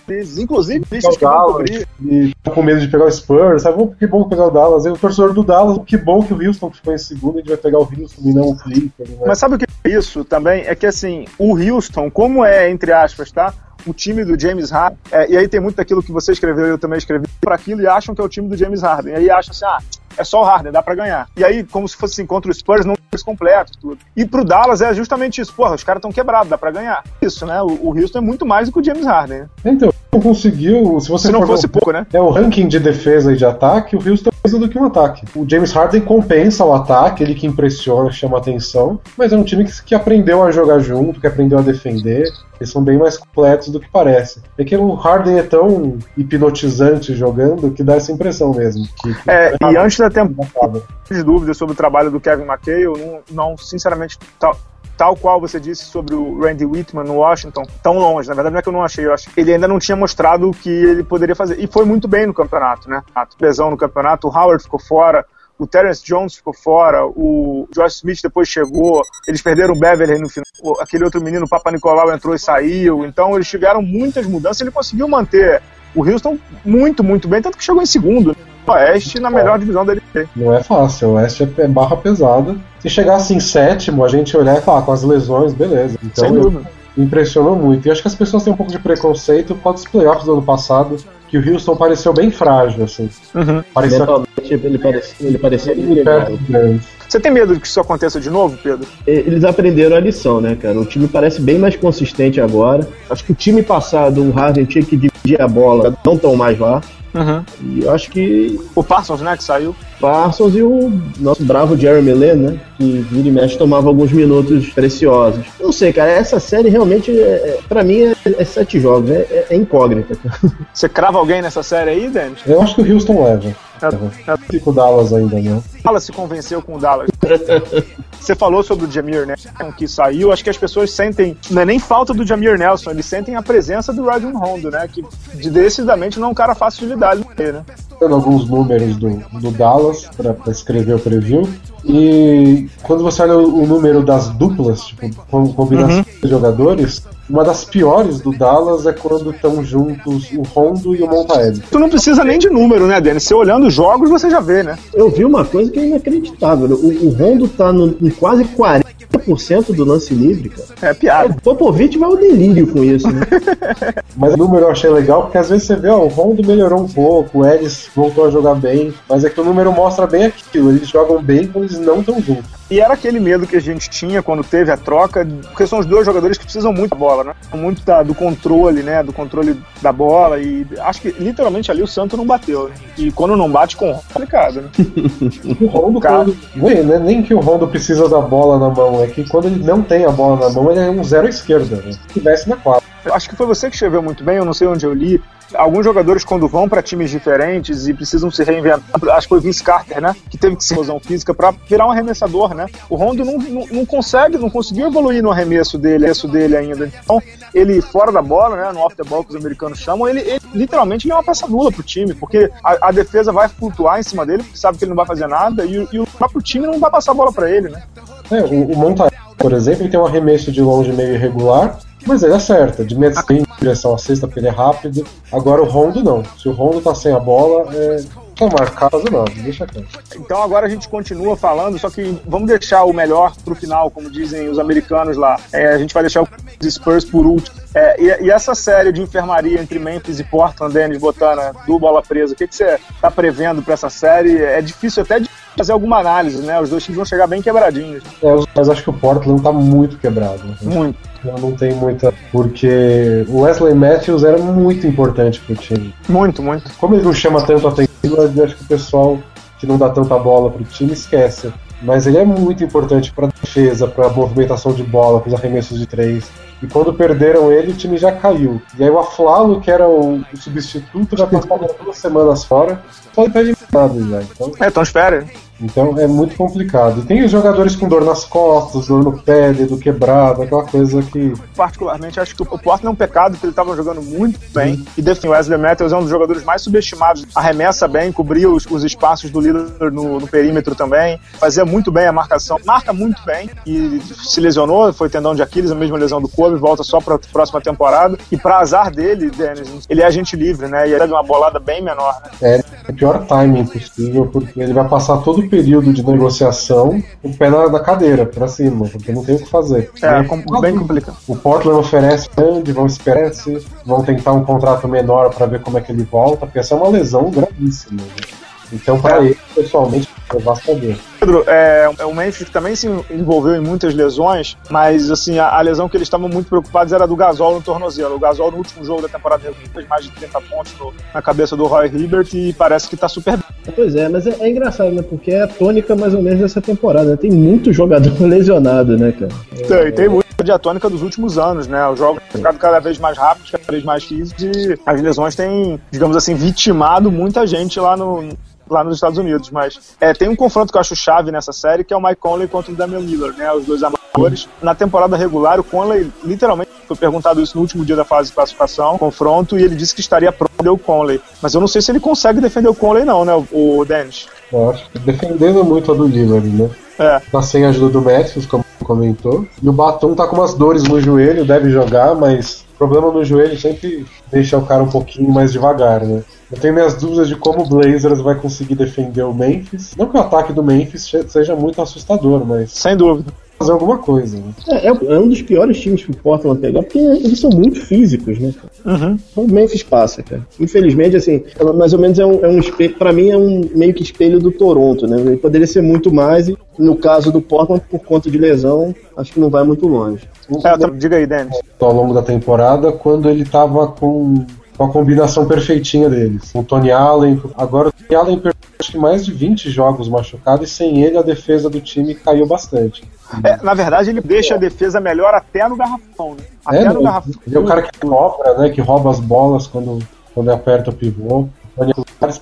S2: eles, inclusive
S4: vistos que vão E com medo de pegar o Spurs, sabe? Que bom pegar o Dallas. E o torcedor do Dallas, que bom que o Houston ficou em segundo, a gente vai pegar o Houston e não o Clippers. Né?
S2: Mas sabe o que é isso também? É que assim, o Houston, como é, entre aspas, tá? O time do James Harden, é, e aí tem muito daquilo que você escreveu e eu também escrevi para aquilo e acham que é o time do James Harden. E aí acham assim, ah, é só o Harden, dá para ganhar. E aí, como se fosse assim, contra o Spurs, não é completo, tudo. E pro Dallas é justamente isso. Porra, os caras estão quebrados, dá para ganhar. Isso, né? O, o Houston é muito mais do que o James Harden. Né?
S4: Então, não conseguiu. Se você
S2: se não fosse pouco, né?
S4: É o ranking de defesa e de ataque, o Houston é mais do que um ataque. O James Harden compensa o ataque, ele que impressiona, chama atenção, mas é um time que, que aprendeu a jogar junto, que aprendeu a defender. Eles são bem mais completos do que parece. É que o Harden é tão hipnotizante jogando que dá essa impressão mesmo. Que,
S2: que é, e antes da temporada, dúvidas sobre o trabalho do Kevin McKay, eu não, não sinceramente, tal, tal qual você disse sobre o Randy Whitman no Washington, tão longe. Na verdade, não é que eu não achei, eu acho que ele ainda não tinha mostrado o que ele poderia fazer. E foi muito bem no campeonato, né? Lesão no campeonato, o Howard ficou fora, o Terence Jones ficou fora, o Josh Smith depois chegou, eles perderam o Beverly no final, aquele outro menino, o Papa Nicolau, entrou e saiu, então eles tiveram muitas mudanças, ele conseguiu manter o Houston muito, muito bem, tanto que chegou em segundo. Oeste na melhor divisão dele.
S4: Não é fácil, o Oeste é barra pesada. Se chegasse em sétimo, a gente olhar e falar com as lesões, beleza. Então, Sem dúvida. Impressionou muito. E acho que as pessoas têm um pouco de preconceito com os playoffs do ano passado, que o Houston pareceu bem frágil, assim.
S3: Uhum. Parecia... Ele parecia, ele parecia ele
S2: Você tem medo de que isso aconteça de novo, Pedro?
S3: Eles aprenderam a lição, né, cara? O time parece bem mais consistente agora. Acho que o time passado, o Harden tinha que dividir a bola, não estão mais lá. Uhum. E eu acho que.
S2: O Parsons, né, que saiu.
S3: Parsons e o nosso bravo Jeremy Lin, né? Que vira e mexe tomava alguns minutos preciosos. Não sei, cara, essa série realmente, é, é pra mim, é, é sete jogos, é, é, é incógnita.
S2: Você crava alguém nessa série aí, Dennis?
S4: Eu acho que o Houston leva. É, é. Fico o Dallas ainda, né?
S2: Dallas se convenceu com o Dallas. Você falou sobre o Jamir Nelson que saiu. Acho que as pessoas sentem, não é nem falta do Jamir Nelson, eles sentem a presença do Rajon Rondo, né? Que decididamente não é um cara fácil de lidar, né?
S4: dando alguns números do, do Dallas para escrever o preview. E quando você olha o, número das duplas, tipo, com combinação uhum. de jogadores, uma das piores do Dallas é quando estão juntos o Rondo e o Montaelli.
S2: Tu não precisa nem de número, né, Denis? Você olhando os jogos, você já vê, né?
S3: Eu vi uma coisa que é inacreditável. O, o Rondo tá no, em quase 40% do lance livre, cara.
S2: É piada.
S3: O Popovich vai ao delírio com isso, né?
S4: mas o número eu achei legal, porque às vezes você vê, ó, o Rondo melhorou um pouco, o Ellis voltou a jogar bem, mas é que o número mostra bem aquilo. Eles jogam bem quando eles não estão juntos.
S2: E era aquele medo que a gente tinha quando teve a troca, porque são os dois jogadores que precisam muito da bola, né? Muito da, do controle, né? Do controle da bola. E acho que literalmente ali o Santo não bateu. Né? E quando não bate com o Rondo, é complicado, né?
S4: o Rondo, quando, nem, né? nem que o Rondo precisa da bola na mão, é que quando ele não tem a bola na mão, ele é um zero à esquerda, né? Se tivesse na quadra.
S2: Acho que foi você que escreveu muito bem, eu não sei onde eu li, alguns jogadores, quando vão para times diferentes e precisam se reinventar, acho que foi o Vince Carter, né? Que teve que ser explosão física para virar um arremessador, né? O Rondo não, não, não, consegue, não conseguiu evoluir no arremesso dele, arremesso dele ainda. Então, ele fora da bola, né? No off the ball que os americanos chamam, ele, ele literalmente ele é uma peça nula pro time, porque a, a, defesa vai flutuar em cima dele, porque sabe que ele não vai fazer nada, e, e o próprio time não vai passar a bola para ele, né?
S4: É, o, o Monta, por exemplo, ele tem um arremesso de longe meio irregular, mas ele acerta, de meia em direção à cesta, porque ele é rápido. Agora o Rondo não. Se o Rondo tá sem a bola, é. Não marcar fazer nada, deixa quieto.
S2: Então agora a gente continua falando, só que vamos deixar o melhor pro final, como dizem os americanos lá. É, a gente vai deixar o Spurs por último. É, e, e, essa série de enfermaria entre Memphis e Portland, Dennis Botana, do Bola Presa, o que, que você tá prevendo para essa série? É difícil até de fazer alguma análise, né? Os dois times vão chegar bem quebradinhos.
S4: É, mas acho que o Portland tá muito quebrado. Né?
S2: Muito.
S4: Não tem muita. Porque o Wesley Matthews era muito importante pro time.
S2: Muito, muito.
S4: Como ele não chama tanto atenção, eu acho que o pessoal que não dá tanta bola pro time esquece. Mas ele é muito importante para defesa, para movimentação de bola, para os arremessos de três. E quando perderam ele, o time já caiu. E aí o Aflalo, que era o, substituto, já passava duas semanas fora, só ele tá eliminado já. Então...
S2: É, então espera.
S4: Então é muito complicado. E tem os jogadores com dor nas costas, dor no pé, dedo quebrado, aquela coisa que.
S2: Particularmente, acho que o Portland é um pecado, porque ele estava jogando muito bem. Uhum. E define Wesley Matthews é um dos jogadores mais subestimados. Arremessa bem, cobria os, os espaços do líder no, no, perímetro também. Fazia muito bem a marcação. Marca muito bem. E se lesionou, foi tendão de Aquiles, a mesma lesão do Kobe, volta só para a próxima temporada. E para azar dele, Dennis, ele é agente livre, né? E ele é de uma bolada bem menor. Né?
S4: É, é o pior timing possível, porque ele vai passar todo período de negociação o pé na, na cadeira, pra cima, porque não tem o que fazer.
S2: É, com, bem complicado.
S4: O Portland oferece grande, vão esperar vão tentar um contrato menor para ver como é que ele volta, porque essa é uma lesão gravíssima. Né? Então, para é. ele, pessoalmente, basta ver.
S2: Pedro, é, é, o Memphis também se envolveu em muitas lesões, mas assim, a, a, lesão que eles estavam muito preocupados era do Gasol no tornozelo. O Gasol no último jogo da temporada fez mais de 30 pontos no, na cabeça do Roy Hibbert e parece que está super bem.
S3: Pois é, mas é, é, engraçado, né? Porque é a tônica mais ou menos dessa temporada. Né? Tem muito jogador lesionado, né, cara?
S2: Tem, tem muito de a tônica dos últimos anos, né? Os jogos têm ficado cada vez mais rápidos, cada vez mais físicos e as lesões têm, digamos assim, vitimado muita gente lá no, lá nos Estados Unidos. Mas é, tem um confronto que eu acho chave nessa série, que é o Mike Conley contra o Damian Miller, né? Os dois amadores. Na temporada regular, o Conley literalmente foi perguntado isso no último dia da fase de classificação, confronto, e ele disse que estaria pronto para o Conley. Mas eu não sei se ele consegue defender o Conley, não, né, o, Dennis?
S4: Eu acho que defendendo muito a do Lillard, né? É. Tá sem a ajuda do Matthews, como comentou. E o Batum tá com umas dores no joelho, deve jogar, mas o problema no joelho sempre deixa o cara um pouquinho mais devagar, né? Eu tenho minhas dúvidas de como o Blazers vai conseguir defender o Memphis. Não que o ataque do Memphis seja muito assustador, mas.
S2: Sem dúvida
S4: fazer alguma coisa. Né?
S3: É, é, um dos piores times pro Portland pegar, porque eles são muito físicos, né? Uhum. O Memphis passa, cara. Infelizmente, assim, mais ou menos é um, é um espelho, pra mim é um meio que espelho do Toronto, né? Ele poderia ser muito mais, e no caso do Portland, por conta de lesão, acho que não vai muito longe.
S2: É, diga aí, Dennis.
S4: Ao longo da temporada, quando ele tava com com a combinação perfeitinha deles. O Tony Allen, agora o Tony Allen acho que mais de 20 jogos machucado e sem ele a defesa do time caiu bastante.
S2: É, na verdade, ele deixa a defesa melhor até no garrafão, né?
S4: Até é, no garrafão. Ele é o cara que cobra, né? Que rouba as bolas quando, quando aperta o pivô.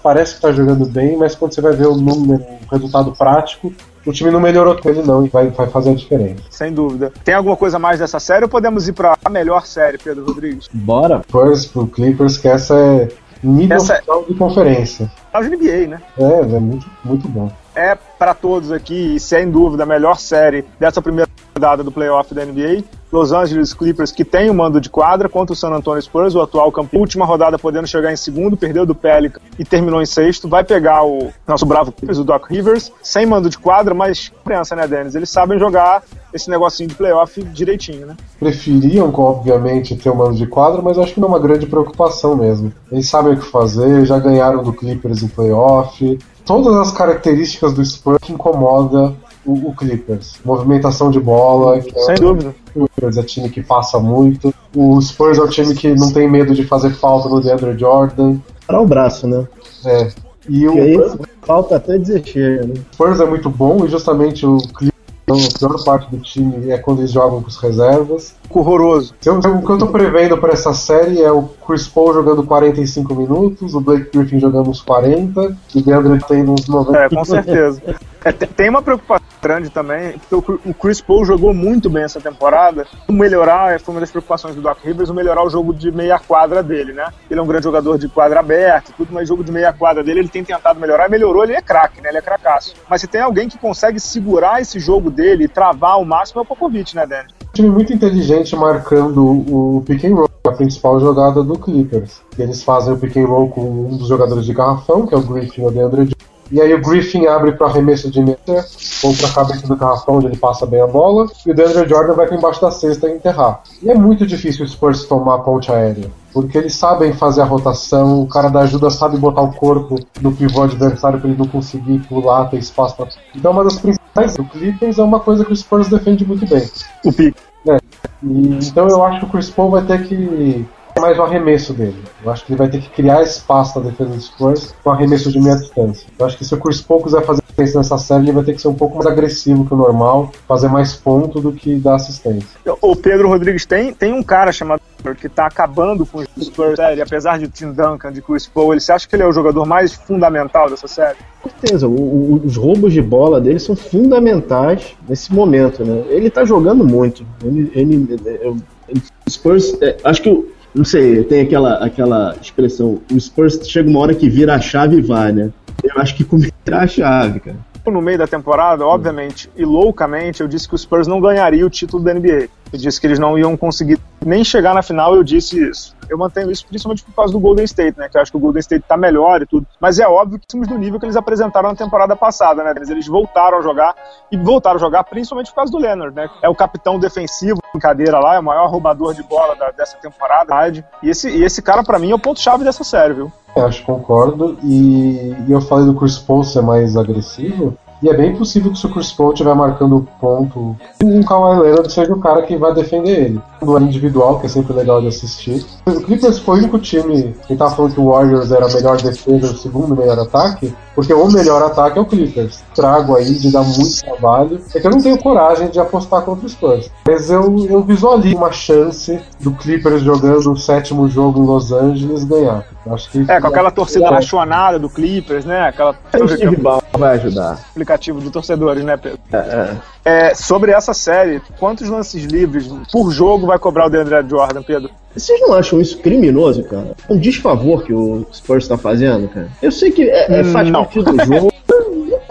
S4: Parece que tá jogando bem, mas quando você vai ver o número, o resultado prático, o time não melhorou com ele não e vai, vai fazer a diferença.
S2: Sem dúvida. Tem alguma coisa mais dessa série ou podemos ir para a melhor série, Pedro Rodrigues?
S3: Bora.
S4: Spurs pro Clippers, que essa é Nível Essa... de conferência.
S2: É o NBA, né?
S4: É, é muito, muito bom.
S2: É para todos aqui, e sem dúvida, a melhor série dessa primeira rodada do playoff da NBA. Los Angeles Clippers, que tem o mando de quadra, contra o San Antonio Spurs, o atual campeão. Última rodada podendo chegar em segundo, perdeu do Pelican e terminou em sexto. Vai pegar o nosso bravo Clippers, o Doc Rivers, sem mando de quadra, mas criança, né, Dennis? Eles sabem jogar esse negocinho de playoff direitinho, né?
S4: Preferiam, obviamente, ter o mando de quadra, mas acho que não é uma grande preocupação mesmo. Eles sabem o que fazer, já ganharam do Clippers em playoff. Todas as características do Spurs que incomoda o, o Clippers. Movimentação de bola.
S2: Sem é, dúvida.
S4: O Clippers é time que passa muito. O Spurs é o time que não tem medo de fazer falta no DeAndre Jordan.
S3: Para o braço, né?
S4: É.
S3: E o aí, falta até dizer chega, né?
S4: O Spurs é muito bom e justamente o Clippers então, a pior parte do time é quando eles jogam com as reservas.
S2: Horroroso.
S4: Eu, o que eu tô prevendo para essa série é o Chris Paul jogando 45 minutos, o Blake Griffin jogando uns 40 e o DeAndre tendo uns 90.
S2: É, com certeza. É, tem uma preocupação grande também, porque o Chris Paul jogou muito bem essa temporada. Melhorar, foi uma das preocupações do Doc Rivers, melhorar o jogo de meia quadra dele, né? Ele é um grande jogador de quadra aberta, tudo, mas jogo de meia quadra dele ele tem tentado melhorar, melhorou, ele é craque, né? Ele é cracaço. Mas se tem alguém que consegue segurar esse jogo dele travar ao máximo é o Popovich, né, Danny?
S4: Um time muito inteligente marcando o pick and roll, a principal jogada do Clippers. Eles fazem o pick and roll com um dos jogadores de garrafão, que é o Griffin ou o DeAndre e aí o Griffin abre para arremesso de meter, ou para a cabeça do garrafão, onde ele passa bem a bola, e o DeAndre Jordan vai para embaixo da cesta e enterrar. E é muito difícil o Spurs tomar a ponte aérea, porque eles sabem fazer a rotação, o cara da ajuda sabe botar o corpo no pivô adversário para ele não conseguir pular, ter espaço para. Então uma das principais do Clippers é uma coisa que o Spurs defende muito bem.
S2: O pique.
S4: É. E, então eu acho que o Chris Paul vai ter que mais o arremesso dele. Eu acho que ele vai ter que criar espaço na defesa dos Spurs com arremesso de meia distância. Eu acho que se o Chris Paul quiser fazer diferença nessa série, ele vai ter que ser um pouco mais agressivo que o normal, fazer mais ponto do que dar assistência.
S2: O Pedro Rodrigues tem, tem um cara chamado que tá acabando com os Spurs série, apesar de Tim Duncan, de Chris Paul, ele, você acha que ele é o jogador mais fundamental dessa série?
S3: Com certeza, o, o, os roubos de bola dele são fundamentais nesse momento, né? Ele tá jogando muito. Ele, ele, ele, ele Spurs, é, acho que não sei, tem aquela, aquela expressão, o Spurs chega uma hora que vira a chave e vai, né? Eu acho que começar a chave, cara.
S2: No meio da temporada, obviamente, e loucamente, eu disse que o Spurs não ganharia o título da NBA. Eu disse que eles não iam conseguir nem chegar na final, eu disse isso. Eu mantenho isso principalmente por causa do Golden State, né? Que eu acho que o Golden State tá melhor e tudo. Mas é óbvio que estamos do nível que eles apresentaram na temporada passada, né? Eles voltaram a jogar e voltaram a jogar principalmente por causa do Leonard, né? É o capitão defensivo, brincadeira lá, é o maior roubador de bola da, dessa temporada. E esse, e esse cara, para mim, é o ponto-chave dessa série, viu?
S4: Eu acho, concordo. E, e eu falei do Chris Paul ser mais agressivo. E é bem possível que se o Chris Paul estiver marcando ponto, o Kawhi Leonard seja o cara que vai defender ele. No individual, que é sempre legal de assistir. O Clippers foi o único time que tava falando que o Warriors era a melhor defesa, o segundo melhor ataque, porque o melhor ataque é o Clippers. Trago aí de dar muito trabalho. É que eu não tenho coragem de apostar contra os Spurs. Mas eu, eu visualizo uma chance do Clippers jogando o sétimo jogo em Los Angeles ganhar. Acho que
S2: é, com aquela torcida apaixonada do Clippers, né? Aquela.
S3: O Steve vai ajudar.
S2: Aplicativo de torcedores, né, Pedro? É, é. É, sobre essa série, quantos lances livres por jogo vai cobrar o DeAndre Jordan, Pedro?
S3: Vocês não acham isso criminoso, cara? Um desfavor que o Spurs está fazendo, cara? Eu sei que é, é faz parte do jogo,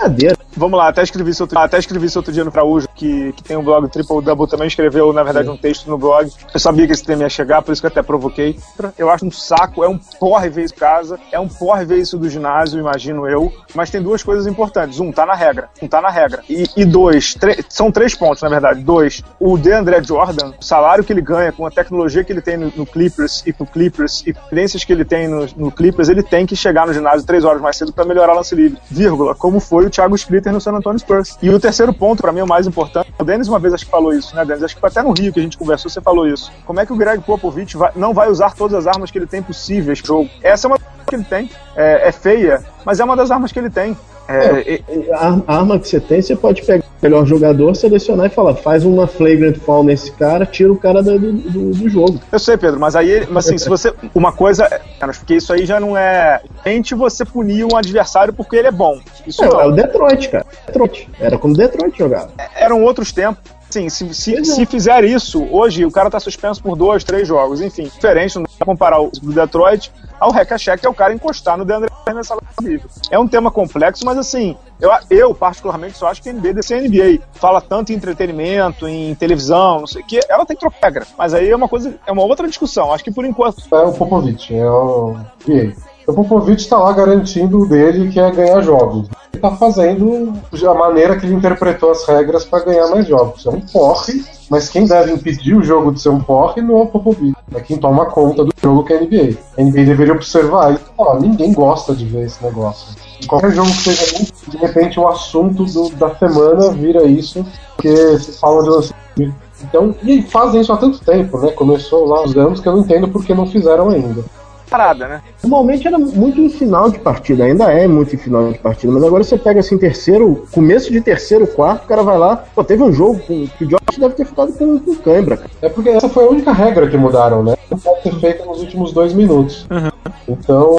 S3: brincadeira.
S2: Vamos lá, até escrevi isso outro, até escrevi isso outro dia no Fraújo, que, que tem um blog Triple Double, também escreveu, na verdade, um texto no blog. Eu sabia que esse tema ia chegar, por isso que eu até provoquei. Eu acho um saco, é um porre ver isso casa, é um porre ver isso do ginásio, imagino eu. Mas tem duas coisas importantes. Um, tá na regra. Um, tá na regra. E, e dois, são três pontos, na verdade. Dois, o DeAndre Jordan, o salário que ele ganha, com a tecnologia que ele tem no, no Clippers e pro Clippers, e experiências que ele tem no, no, Clippers, ele tem que chegar no ginásio três horas mais cedo para melhorar o lance livre. Vírgula, como foi o Thiago Splitter no San Antonio Spurs. E o terceiro ponto, para mim, o mais importante. O Denis uma vez acho que falou isso, né, Denis? Acho que foi até no Rio que a gente conversou, você falou isso. Como é que o Greg Popovich vai, não vai usar todas as armas que ele tem possíveis no jogo? Essa é uma que ele tem. É, é feia, mas é uma das armas que ele tem.
S3: É, é, a arma que você tem, você pode pegar o melhor jogador, selecionar e falar, faz uma flagrant foul nesse cara, tira o cara do, do, do jogo.
S2: Eu sei, Pedro, mas aí, mas assim, se você. Uma coisa. Porque isso aí já não é. Gente, você punir um adversário porque ele é bom. Isso
S3: é, é o Detroit, cara. Detroit. Era como Detroit jogava.
S2: Eram outros tempos. Sim, se, se, se, fizer isso, hoje o cara tá suspenso por dois, três jogos, enfim. Diferente, não comparar o do Detroit ao Hack que é o cara encostar no Deandre nessa livre. É um tema complexo, mas assim, eu, eu particularmente só acho que a NBA desse NBA fala tanto em entretenimento, em televisão, não sei o que, ela tem que trocar. Mas aí é uma coisa, é uma outra discussão. Acho que por enquanto.
S4: É o Popovich, é o NBA. O Popovich está lá garantindo o dele que é ganhar jogos. Ele está fazendo a maneira que ele interpretou as regras para ganhar mais jogos. É um porre, mas quem deve impedir o jogo de ser um porre não é o Popovich. É quem toma conta do jogo que é a NBA. A NBA deveria observar isso. Ah, ninguém gosta de ver esse negócio. Qualquer jogo que seja muito, de repente o assunto do, da semana vira isso, porque se fala de lance então, e fazem isso há tanto tempo, né? Começou lá os anos que eu não entendo porque não fizeram ainda
S2: parada, né?
S3: Normalmente era muito em final de partida, ainda é muito em final de partida, mas agora você pega assim, terceiro, começo de terceiro, quarto, o cara vai lá, pô, teve um jogo com, que o Josh deve ter ficado com, com cãibra, cara.
S4: É porque essa foi a única regra que mudaram, né? Não pode ser feita nos últimos dois minutos. Uhum. Então,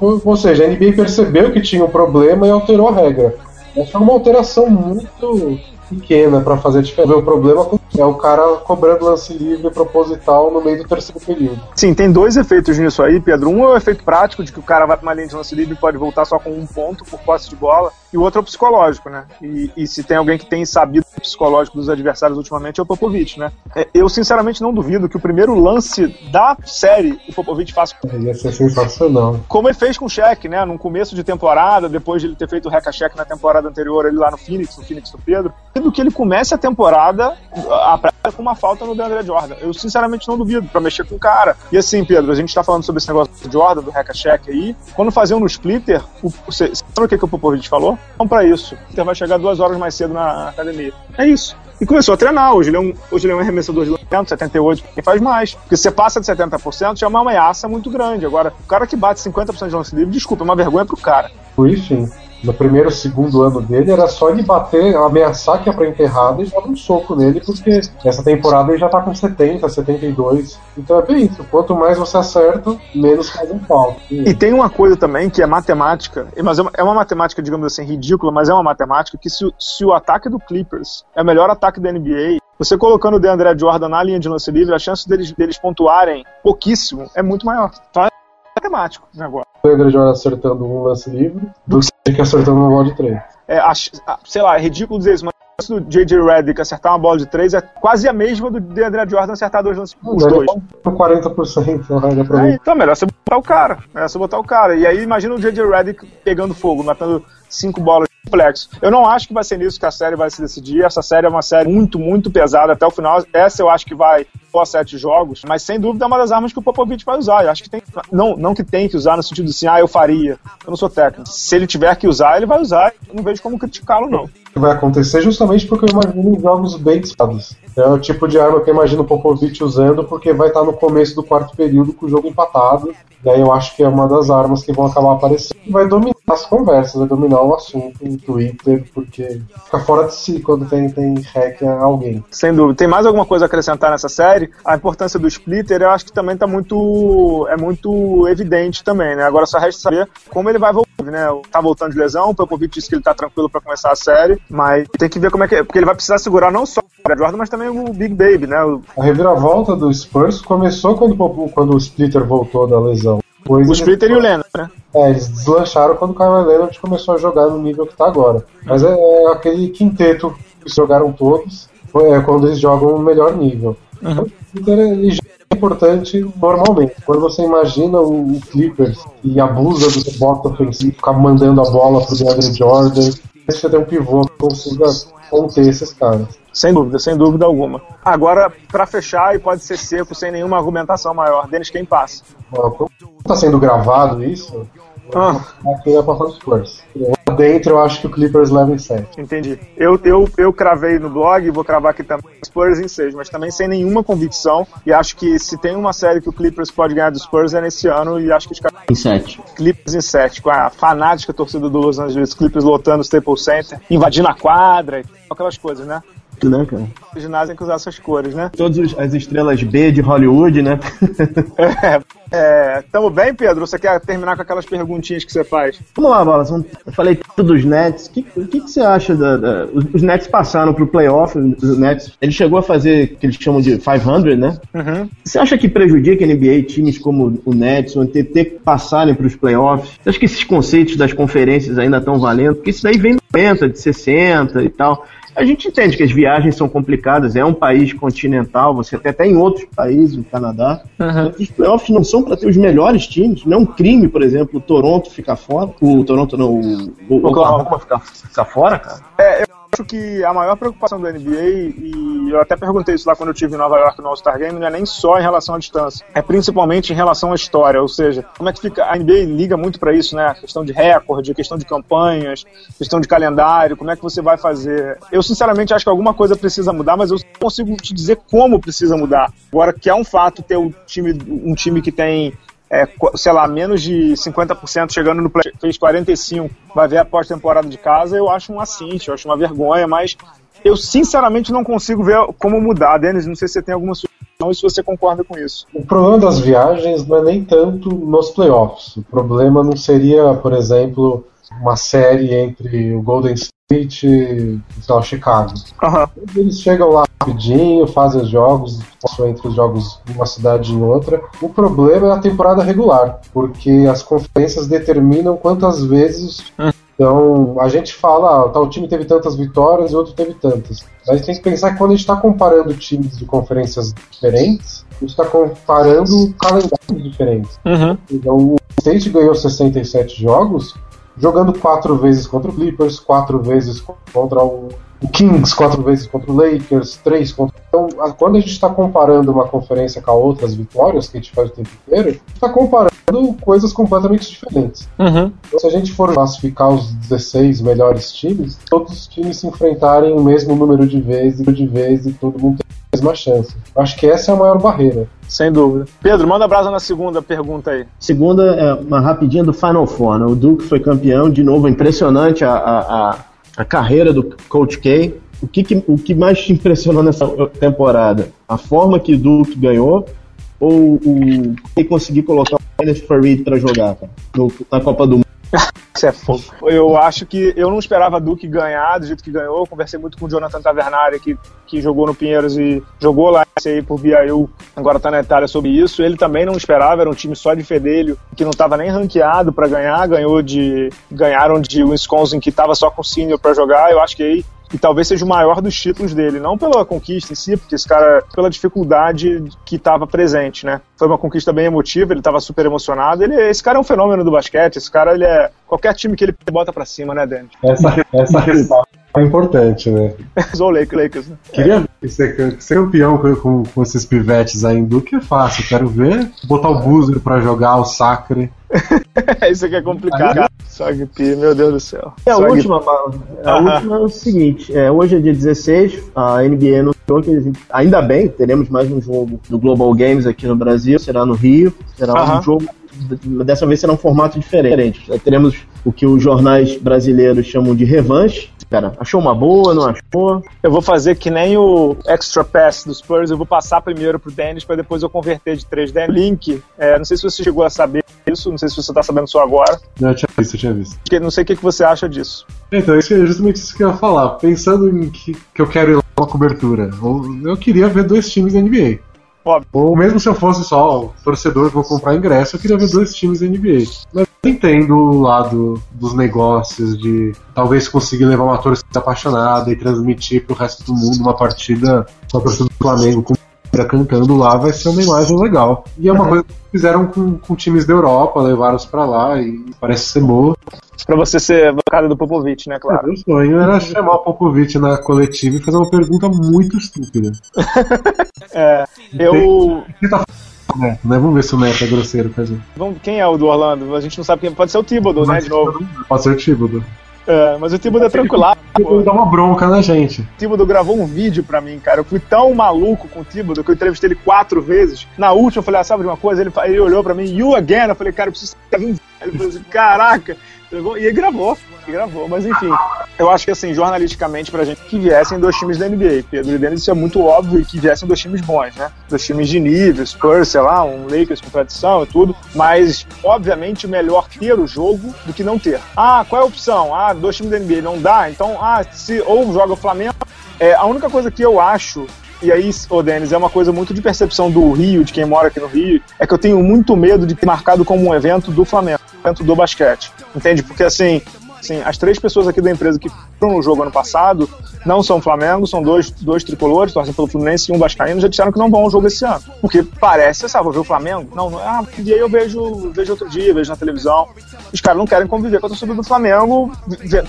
S4: ou seja, a NBA percebeu que tinha um problema e alterou a regra. Essa é uma alteração muito pequena para fazer diferença. O problema é o cara cobrando lance livre proposital no meio do terceiro período.
S2: Sim, tem dois efeitos nisso aí, Pedro. Um é o efeito prático de que o cara vai para uma linha de lance livre e pode voltar só com um ponto por posse de bola, e o outro é o psicológico, né? E, e se tem alguém que tem sabido o psicológico dos adversários ultimamente é o Popovich, né? É, eu sinceramente não duvido que o primeiro lance da série o Popovich faça.
S4: Ia ser sensacional.
S2: Como ele fez com o Shaq, né? No começo de temporada, depois de ele ter feito o Reca Check na temporada anterior, ele lá no Phoenix, no Phoenix do Pedro, do que ele comece a temporada a com uma falta no DeAndre Jordan. Eu sinceramente não duvido para mexer com o cara. E assim, Pedro, a gente tá falando sobre esse negócio do Jordan, do Reca Check aí. Quando faziam no splitter, o, você, sabe o que, que o Popovich falou? Não para isso. Você vai chegar duas horas mais cedo na academia. É isso. E começou a treinar. Hoje ele é um, hoje ele é um arremessador de 80, 78, quem faz mais. Porque se você passa de 70%, já é uma ameaça muito grande. Agora, o cara que bate 50% de lance livre, desculpa, é uma vergonha pro cara.
S4: Por sim no primeiro, segundo ano dele, era só ele bater, ameaçar que ia pra enterrada e dar um soco nele, porque essa temporada ele já tá com 70, 72. Então é bem isso. Quanto mais você acerta, menos faz um pau.
S2: E tem uma coisa também que é matemática, mas é uma, é uma matemática, digamos assim, ridícula, mas é uma matemática que se, se o ataque do Clippers é o melhor ataque da NBA, você colocando o DeAndre Jordan na linha de lance livre, a chance deles, deles pontuarem pouquíssimo é muito maior. É matemático o negócio.
S4: O Jordan acertando um lance livre do que acertando uma bola de três.
S2: É, sei lá, é ridículo dizer isso, mas do J.J. Redick acertar uma bola de três é quase a mesma do DeAndre Jordan acertar dois lances os dois.
S4: 40%,
S2: é, então, melhor você botar o cara. Melhor você botar o cara. E aí imagina o J.J. Redick pegando fogo, matando cinco bolas complexo. Eu não acho que vai ser nisso que a série vai se decidir. Essa série é uma série muito, muito pesada até o final. Essa eu acho que vai após sete jogos, mas sem dúvida é uma das armas que o Popovich vai usar. Eu acho que tem. Não, não que tem que usar no sentido assim, ah, eu faria. Eu não sou técnico. Se ele tiver que usar, ele vai usar. Eu não vejo como criticá-lo, não.
S4: Vai acontecer justamente porque eu imagino jogos bem disputados. É o tipo de arma que eu imagino o Popovich usando, porque vai estar no começo do quarto período com o jogo empatado. Daí eu acho que é uma das armas que vão acabar aparecendo. Vai dominar as conversas, vai dominar o assunto no Twitter, porque fica fora de si quando tem, tem hack a alguém.
S2: Sem dúvida. Tem mais alguma coisa a acrescentar nessa série? A importância do splitter eu acho que também tá muito. é muito evidente também, né? Agora só resta saber como ele vai voltar, né? Tá voltando de lesão, o Popovich disse que ele tá tranquilo para começar a série, mas tem que ver como é que é, porque ele vai precisar segurar não só o Jordan, mas também o Big Baby, né? O...
S4: A reviravolta do Spurs começou quando, quando o Splitter voltou da lesão.
S2: Depois o Splitter e o Leonard, né?
S4: É, eles deslancharam quando o Kawhi Leonard começou a jogar no nível que tá agora. Mas é, é aquele quinteto que jogaram todos, é quando eles jogam no melhor nível. Uhum. Então, o Splitter ele já é importante normalmente. Quando você imagina o Clippers e abusa do rebote ofensivo, ficar mandando a bola pro DeAndre Jordan, você tem um pivô que consiga conter esses caras.
S2: Sem dúvida, sem dúvida alguma. Agora, para fechar, e pode ser seco, sem nenhuma argumentação maior, Denis, quem passa?
S4: Está sendo gravado isso? Ah. Aqui vai passar os Spurs. Dentro eu acho que o Clippers leva em 7.
S2: Entendi. Eu, eu, eu cravei no blog, vou cravar aqui também Spurs em 6, mas também sem nenhuma convicção. E acho que se tem uma série que o Clippers pode ganhar do Spurs é nesse ano, e acho que os caras.
S3: Em 7.
S2: Clippers em 7, com a fanática torcida do Los Angeles Clippers lotando o Staples Center, invadindo a quadra, aquelas coisas, né?
S3: né, cara?
S2: O ginásio tem que usar essas cores, né?
S3: Todas as estrelas B de Hollywood, né?
S2: é, É, tamo bem, Pedro? Você quer terminar com aquelas perguntinhas que você faz?
S3: Vamos lá, Bolas. Eu falei tudo dos Nets. O que, que, que, você acha da, da, Os Nets passaram pro playoff. Os Nets, ele chegou a fazer o que eles chamam de 500, né? Uhum. Você acha que prejudica a NBA times como o Nets, ou ter, ter que passarem pros playoffs? Você acha que esses conceitos das conferências ainda estão valendo? Porque isso daí vem de 90, de 60 e tal. A gente entende que as viagens são complicadas, é um país continental, você até tem outros países, no Canadá. Uhum. Os playoffs não são para ter os melhores times, não é um crime, por exemplo, o Toronto ficar fora. O Toronto não, o, o Oklahoma ficar, ficar fora, cara.
S2: É, eu acho que a maior preocupação da NBA, e eu até perguntei isso lá quando eu estive em Nova York no All-Star Game, não é nem só em relação à distância, é principalmente em relação à história, ou seja, como é que fica. A NBA liga muito para isso, né? A questão de recorde, questão de campanhas, questão de calendário, como é que você vai fazer. Eu, sinceramente, acho que alguma coisa precisa mudar, mas eu consigo te dizer como precisa mudar. Agora, que é um fato ter um time, um time que tem é, sei lá, menos de 50% chegando no play, fez 45, vai ver a pós-temporada de casa, eu acho um assinte, eu acho uma vergonha, mas eu sinceramente não consigo ver como mudar. Denis, não sei se você tem alguma sugestão e se você concorda com isso.
S4: O problema das viagens não é nem tanto nos playoffs. O problema não seria, por exemplo, uma série entre o Golden State e o Chicago. Uhum. Eles chegam lá rapidinho, fazem os jogos, passam entre os jogos de uma cidade e outra. O problema é a temporada regular, porque as conferências determinam quantas vezes. Então, a gente fala, ah, tal time teve tantas vitórias e outro teve tantas. Mas tem que pensar que quando a gente está comparando times de conferências diferentes, a gente está comparando calendários diferentes. Uhum. Então, o State ganhou 67 jogos, jogando quatro vezes contra o Clippers, quatro vezes contra o o Kings quatro vezes contra o Lakers, três contra. Então, quando a gente está comparando uma conferência com a outra, as vitórias que a gente faz o tempo inteiro, a gente está comparando coisas completamente diferentes. Uhum. Então, se a gente for classificar os 16 melhores times, todos os times se enfrentarem o mesmo número de vezes, de vezes, e todo mundo tem a mesma chance. Acho que essa é a maior barreira.
S2: Sem dúvida. Pedro, manda brasa na segunda pergunta aí.
S3: Segunda é uma rapidinha do Final Four. Né? O Duke foi campeão, de novo, impressionante a, a, a a carreira do Coach K. O que, que, o que mais te impressionou nessa temporada? A forma que o Duke ganhou ou o que conseguir colocar o Kenneth Farid para jogar cara, no, na Copa do Mundo?
S2: Isso é fogo. Eu acho que eu não esperava Duque ganhar do jeito que ganhou. Eu conversei muito com o Jonathan Tavernari, que, que jogou no Pinheiros e jogou lá aí por BIU, agora tá na Itália sobre isso. Ele também não esperava, era um time só de fedelho, que não estava nem ranqueado para ganhar. Ganhou de. Ganharam de Wisconsin, que estava só com senior para jogar. Eu acho que aí e talvez seja o maior dos títulos dele, não pela conquista em si, porque esse cara, pela dificuldade que estava presente, né? Foi uma conquista bem emotiva, ele estava super emocionado. Ele, esse cara é um fenômeno do basquete, esse cara, ele é. Qualquer time que ele bota para cima, né, Dante?
S4: Essa, essa questão é importante, né?
S2: Sou Lakers, né?
S4: Queria ser, ser campeão com, com, com, esses pivetes aí em Duque é fácil. Quero ver botar o Boozer pra jogar, o Sacre.
S2: Isso aqui é complicado. Sogpi, meu Deus do céu.
S3: E a Sog... última, a última é o seguinte: é, hoje é dia 16, a NBA anunciou que ainda bem, teremos mais um jogo do Global Games aqui no Brasil, será no Rio, será um jogo dessa vez será um formato diferente. Teremos o que os jornais brasileiros chamam de revanche. Cara, achou uma boa, não achou?
S2: Eu vou fazer que nem o extra pass dos Spurs, eu vou passar primeiro pro Dennis para depois eu converter de 3D. Link, é, não sei se você chegou a saber isso, não sei se você tá sabendo só agora.
S4: Não, eu tinha visto, eu tinha visto.
S2: Não sei o que, que você acha disso.
S4: Então, isso é justamente isso que eu ia falar. Pensando em que, que eu quero ir lá uma cobertura, eu queria ver dois times da NBA. Óbvio. Ou mesmo se eu fosse só torcedor vou comprar ingresso, eu queria ver dois times da NBA. Mas eu entendo o lado dos negócios, de talvez conseguir levar uma torcida apaixonada e transmitir pro resto do mundo uma partida com a torcida do Flamengo com cantando lá vai ser uma imagem legal. E é uma uhum. coisa que fizeram com, com times da Europa, levaram-os para lá e parece ser boa.
S2: Pra você ser bancada do Popovich, né, claro?
S4: É, o sonho era chamar o Popovich na coletiva e fazer uma pergunta muito estúpida.
S2: é, eu. Tá
S4: Neto, né? Vamos ver se o Neto é grosseiro com a gente.
S2: Quem é o do Orlando? A gente não sabe quem. Pode ser o Thibodeau, né? De novo.
S4: Pode ser o Thibodeau.
S2: É, mas o Thibodeau é tranquilo.
S4: Dá uma bronca na gente.
S2: O Thibodeau gravou um vídeo pra mim, cara. Eu fui tão maluco com o Thibodeau que eu entrevistei ele quatro vezes. Na última eu falei, ah, sabe de uma coisa? Ele, ele olhou pra mim, you again? Eu falei, cara, eu preciso um... Ele falou assim, caraca. E ele gravou, gravou, mas enfim. Eu acho que, assim, jornalisticamente, pra gente, que viessem dois times da NBA. Pedro e Dennis, isso é muito óbvio, e que viessem dois times bons, né? Dois times de nível, Spurs, sei lá, um Lakers com tradição e tudo. Mas, obviamente, melhor ter o jogo do que não ter. Ah, qual é a opção? Ah, dois times da NBA não dá? Então, ah, se ou joga o Flamengo. É, a única coisa que eu acho e aí, ô Denis, é uma coisa muito de percepção do Rio, de quem mora aqui no Rio, é que eu tenho muito medo de ter marcado como um evento do Flamengo, evento do basquete. Entende? Porque assim, assim, as três pessoas aqui da empresa que foram no jogo ano passado não são Flamengo, são dois, dois tricolores, torcem pelo Fluminense e um Vascaíno, já disseram que não vão ao jogo esse ano. Porque parece, sabe, vou ver o Flamengo? Não, não ah, e aí eu vejo, vejo outro dia, vejo na televisão. Os caras não querem conviver com a torcida do Flamengo,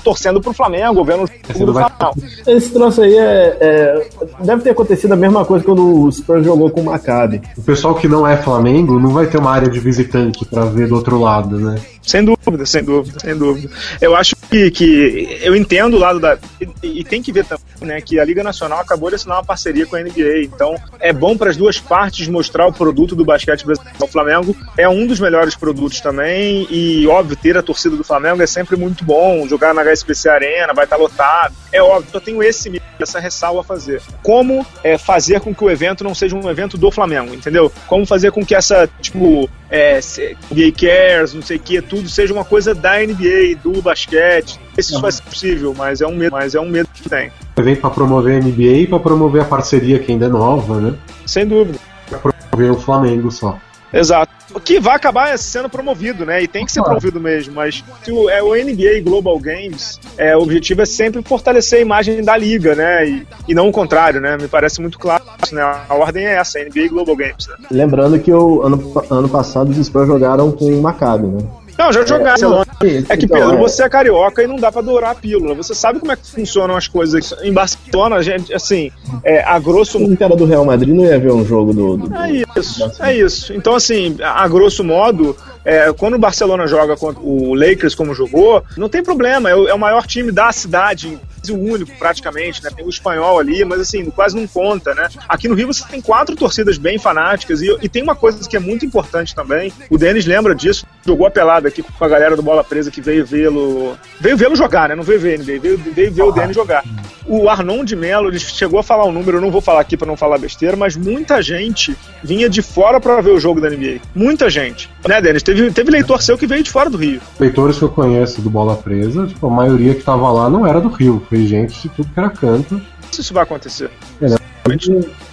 S2: torcendo pro Flamengo, vendo o jogo do Flamengo.
S3: Esse troço aí é, é, Deve ter acontecido a mesma coisa quando o Spurs jogou com o Maccabi.
S4: O pessoal que não é Flamengo não vai ter uma área de visitante para ver do outro lado, né?
S2: Sem dúvida, sem dúvida, sem dúvida. Eu acho que, que eu entendo o lado da. E, e, tem que ver também, né, que a Liga Nacional acabou de assinar uma parceria com a NBA. Então, é bom para as duas partes mostrar o produto do basquete brasileiro. O Flamengo é um dos melhores produtos também. E, óbvio, ter a torcida do Flamengo é sempre muito bom. Jogar na HSBC Arena, vai estar lotado. É óbvio, eu tenho esse essa ressalva a fazer. Como é, fazer com que o evento não seja um evento do Flamengo, entendeu? Como fazer com que essa, tipo, é, NBA Cares, não sei o que, tudo seja uma coisa da NBA, do basquete. Isso vai ser possível, mas é um medo, mas é um medo que tem.
S4: Vem para promover a NBA e para promover a parceria que ainda é nova, né?
S2: Sem dúvida.
S4: Para promover o Flamengo só.
S2: Exato. O que vai acabar sendo promovido, né? E tem que ser promovido mesmo. Mas se o, é, o NBA Global Games, é, o objetivo é sempre fortalecer a imagem da liga, né? E, e não o contrário, né? Me parece muito claro. Né? A ordem é essa, NBA Global Games. Né?
S3: Lembrando que o ano, ano passado os Spurs jogaram com o Maccabi, né?
S2: Não, já jogar é, É que, então, Pedro, é. você é carioca e não dá pra adorar a pílula. Você sabe como é que funcionam as coisas. Em Barcelona, a gente, assim, é, a grosso
S3: modo. cara do Real Madrid não ia ver um jogo do. do
S2: é isso, é isso. Então, assim, a grosso modo, é, quando o Barcelona joga contra o Lakers como jogou, não tem problema, é o, é o maior time da cidade o único praticamente, né? Tem o espanhol ali, mas assim, quase não conta, né? Aqui no Rio você tem quatro torcidas bem fanáticas e, e tem uma coisa que é muito importante também. O Denis lembra disso, jogou a pelada aqui com a galera do Bola Presa que veio vê-lo. Veio vê-lo jogar, né? Não veio ver ele, veio, veio ver o Denis jogar. O Arnon de Mello, ele chegou a falar um número, eu não vou falar aqui para não falar besteira, mas muita gente vinha de fora para ver o jogo da NBA. Muita gente. Né, Denis? Teve, teve leitor seu que veio de fora do Rio.
S4: Leitores que eu conheço do Bola Presa, tipo, a maioria que tava lá não era do Rio. Foi gente de tudo que era canto.
S2: Se isso vai acontecer.
S4: É, né?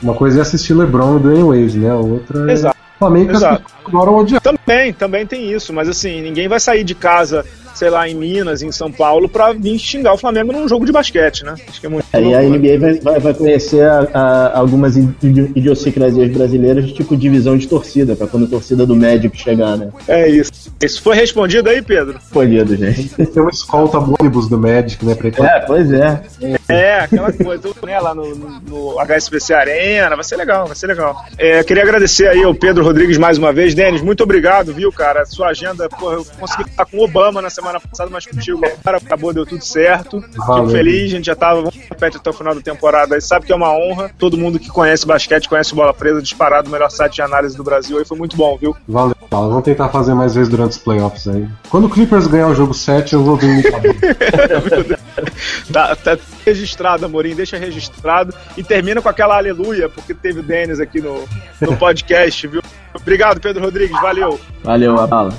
S4: Uma coisa é assistir LeBron e Dwayne Wade, né? A outra é.
S2: Exato.
S4: Flamengo
S2: Exato. odiar. Também, também tem isso, mas assim, ninguém vai sair de casa sei lá, em Minas, em São Paulo, pra vir xingar o Flamengo num jogo de basquete, né?
S3: Acho que é muito. Aí a NBA vai, vai, vai conhecer a, a, algumas idiosincrasias brasileiras, tipo divisão de torcida, pra quando a torcida do Magic chegar, né?
S2: É isso. Isso foi respondido aí, Pedro?
S3: Respondido, gente.
S4: Tem uma escolta ônibus do Magic, né? Pra
S3: é, pois é.
S2: É, aquela coisa, né, lá no, no, no HSBC Arena, vai ser legal, vai ser legal. É, queria agradecer aí ao Pedro Rodrigues mais uma vez. Denis, muito obrigado, viu, cara? Sua agenda, porra, eu consegui falar com o Obama na semana semana passada, mas contigo agora acabou, deu tudo certo. Fico feliz, a gente já tava, vamos repete até o final da temporada aí, sabe que é uma honra. Todo mundo que conhece basquete, conhece Bola Presa, disparado o melhor site de análise do Brasil aí, foi muito bom, viu?
S4: Valeu, vamos tentar fazer mais vezes durante os playoffs aí. Quando o Clippers ganhar o jogo 7, eu vou vir no
S2: tá, tá registrado, Amorim, deixa registrado e termina com aquela aleluia, porque teve o Denis aqui no, no podcast, viu? Obrigado, Pedro Rodrigues, valeu.
S3: Valeu, Abala.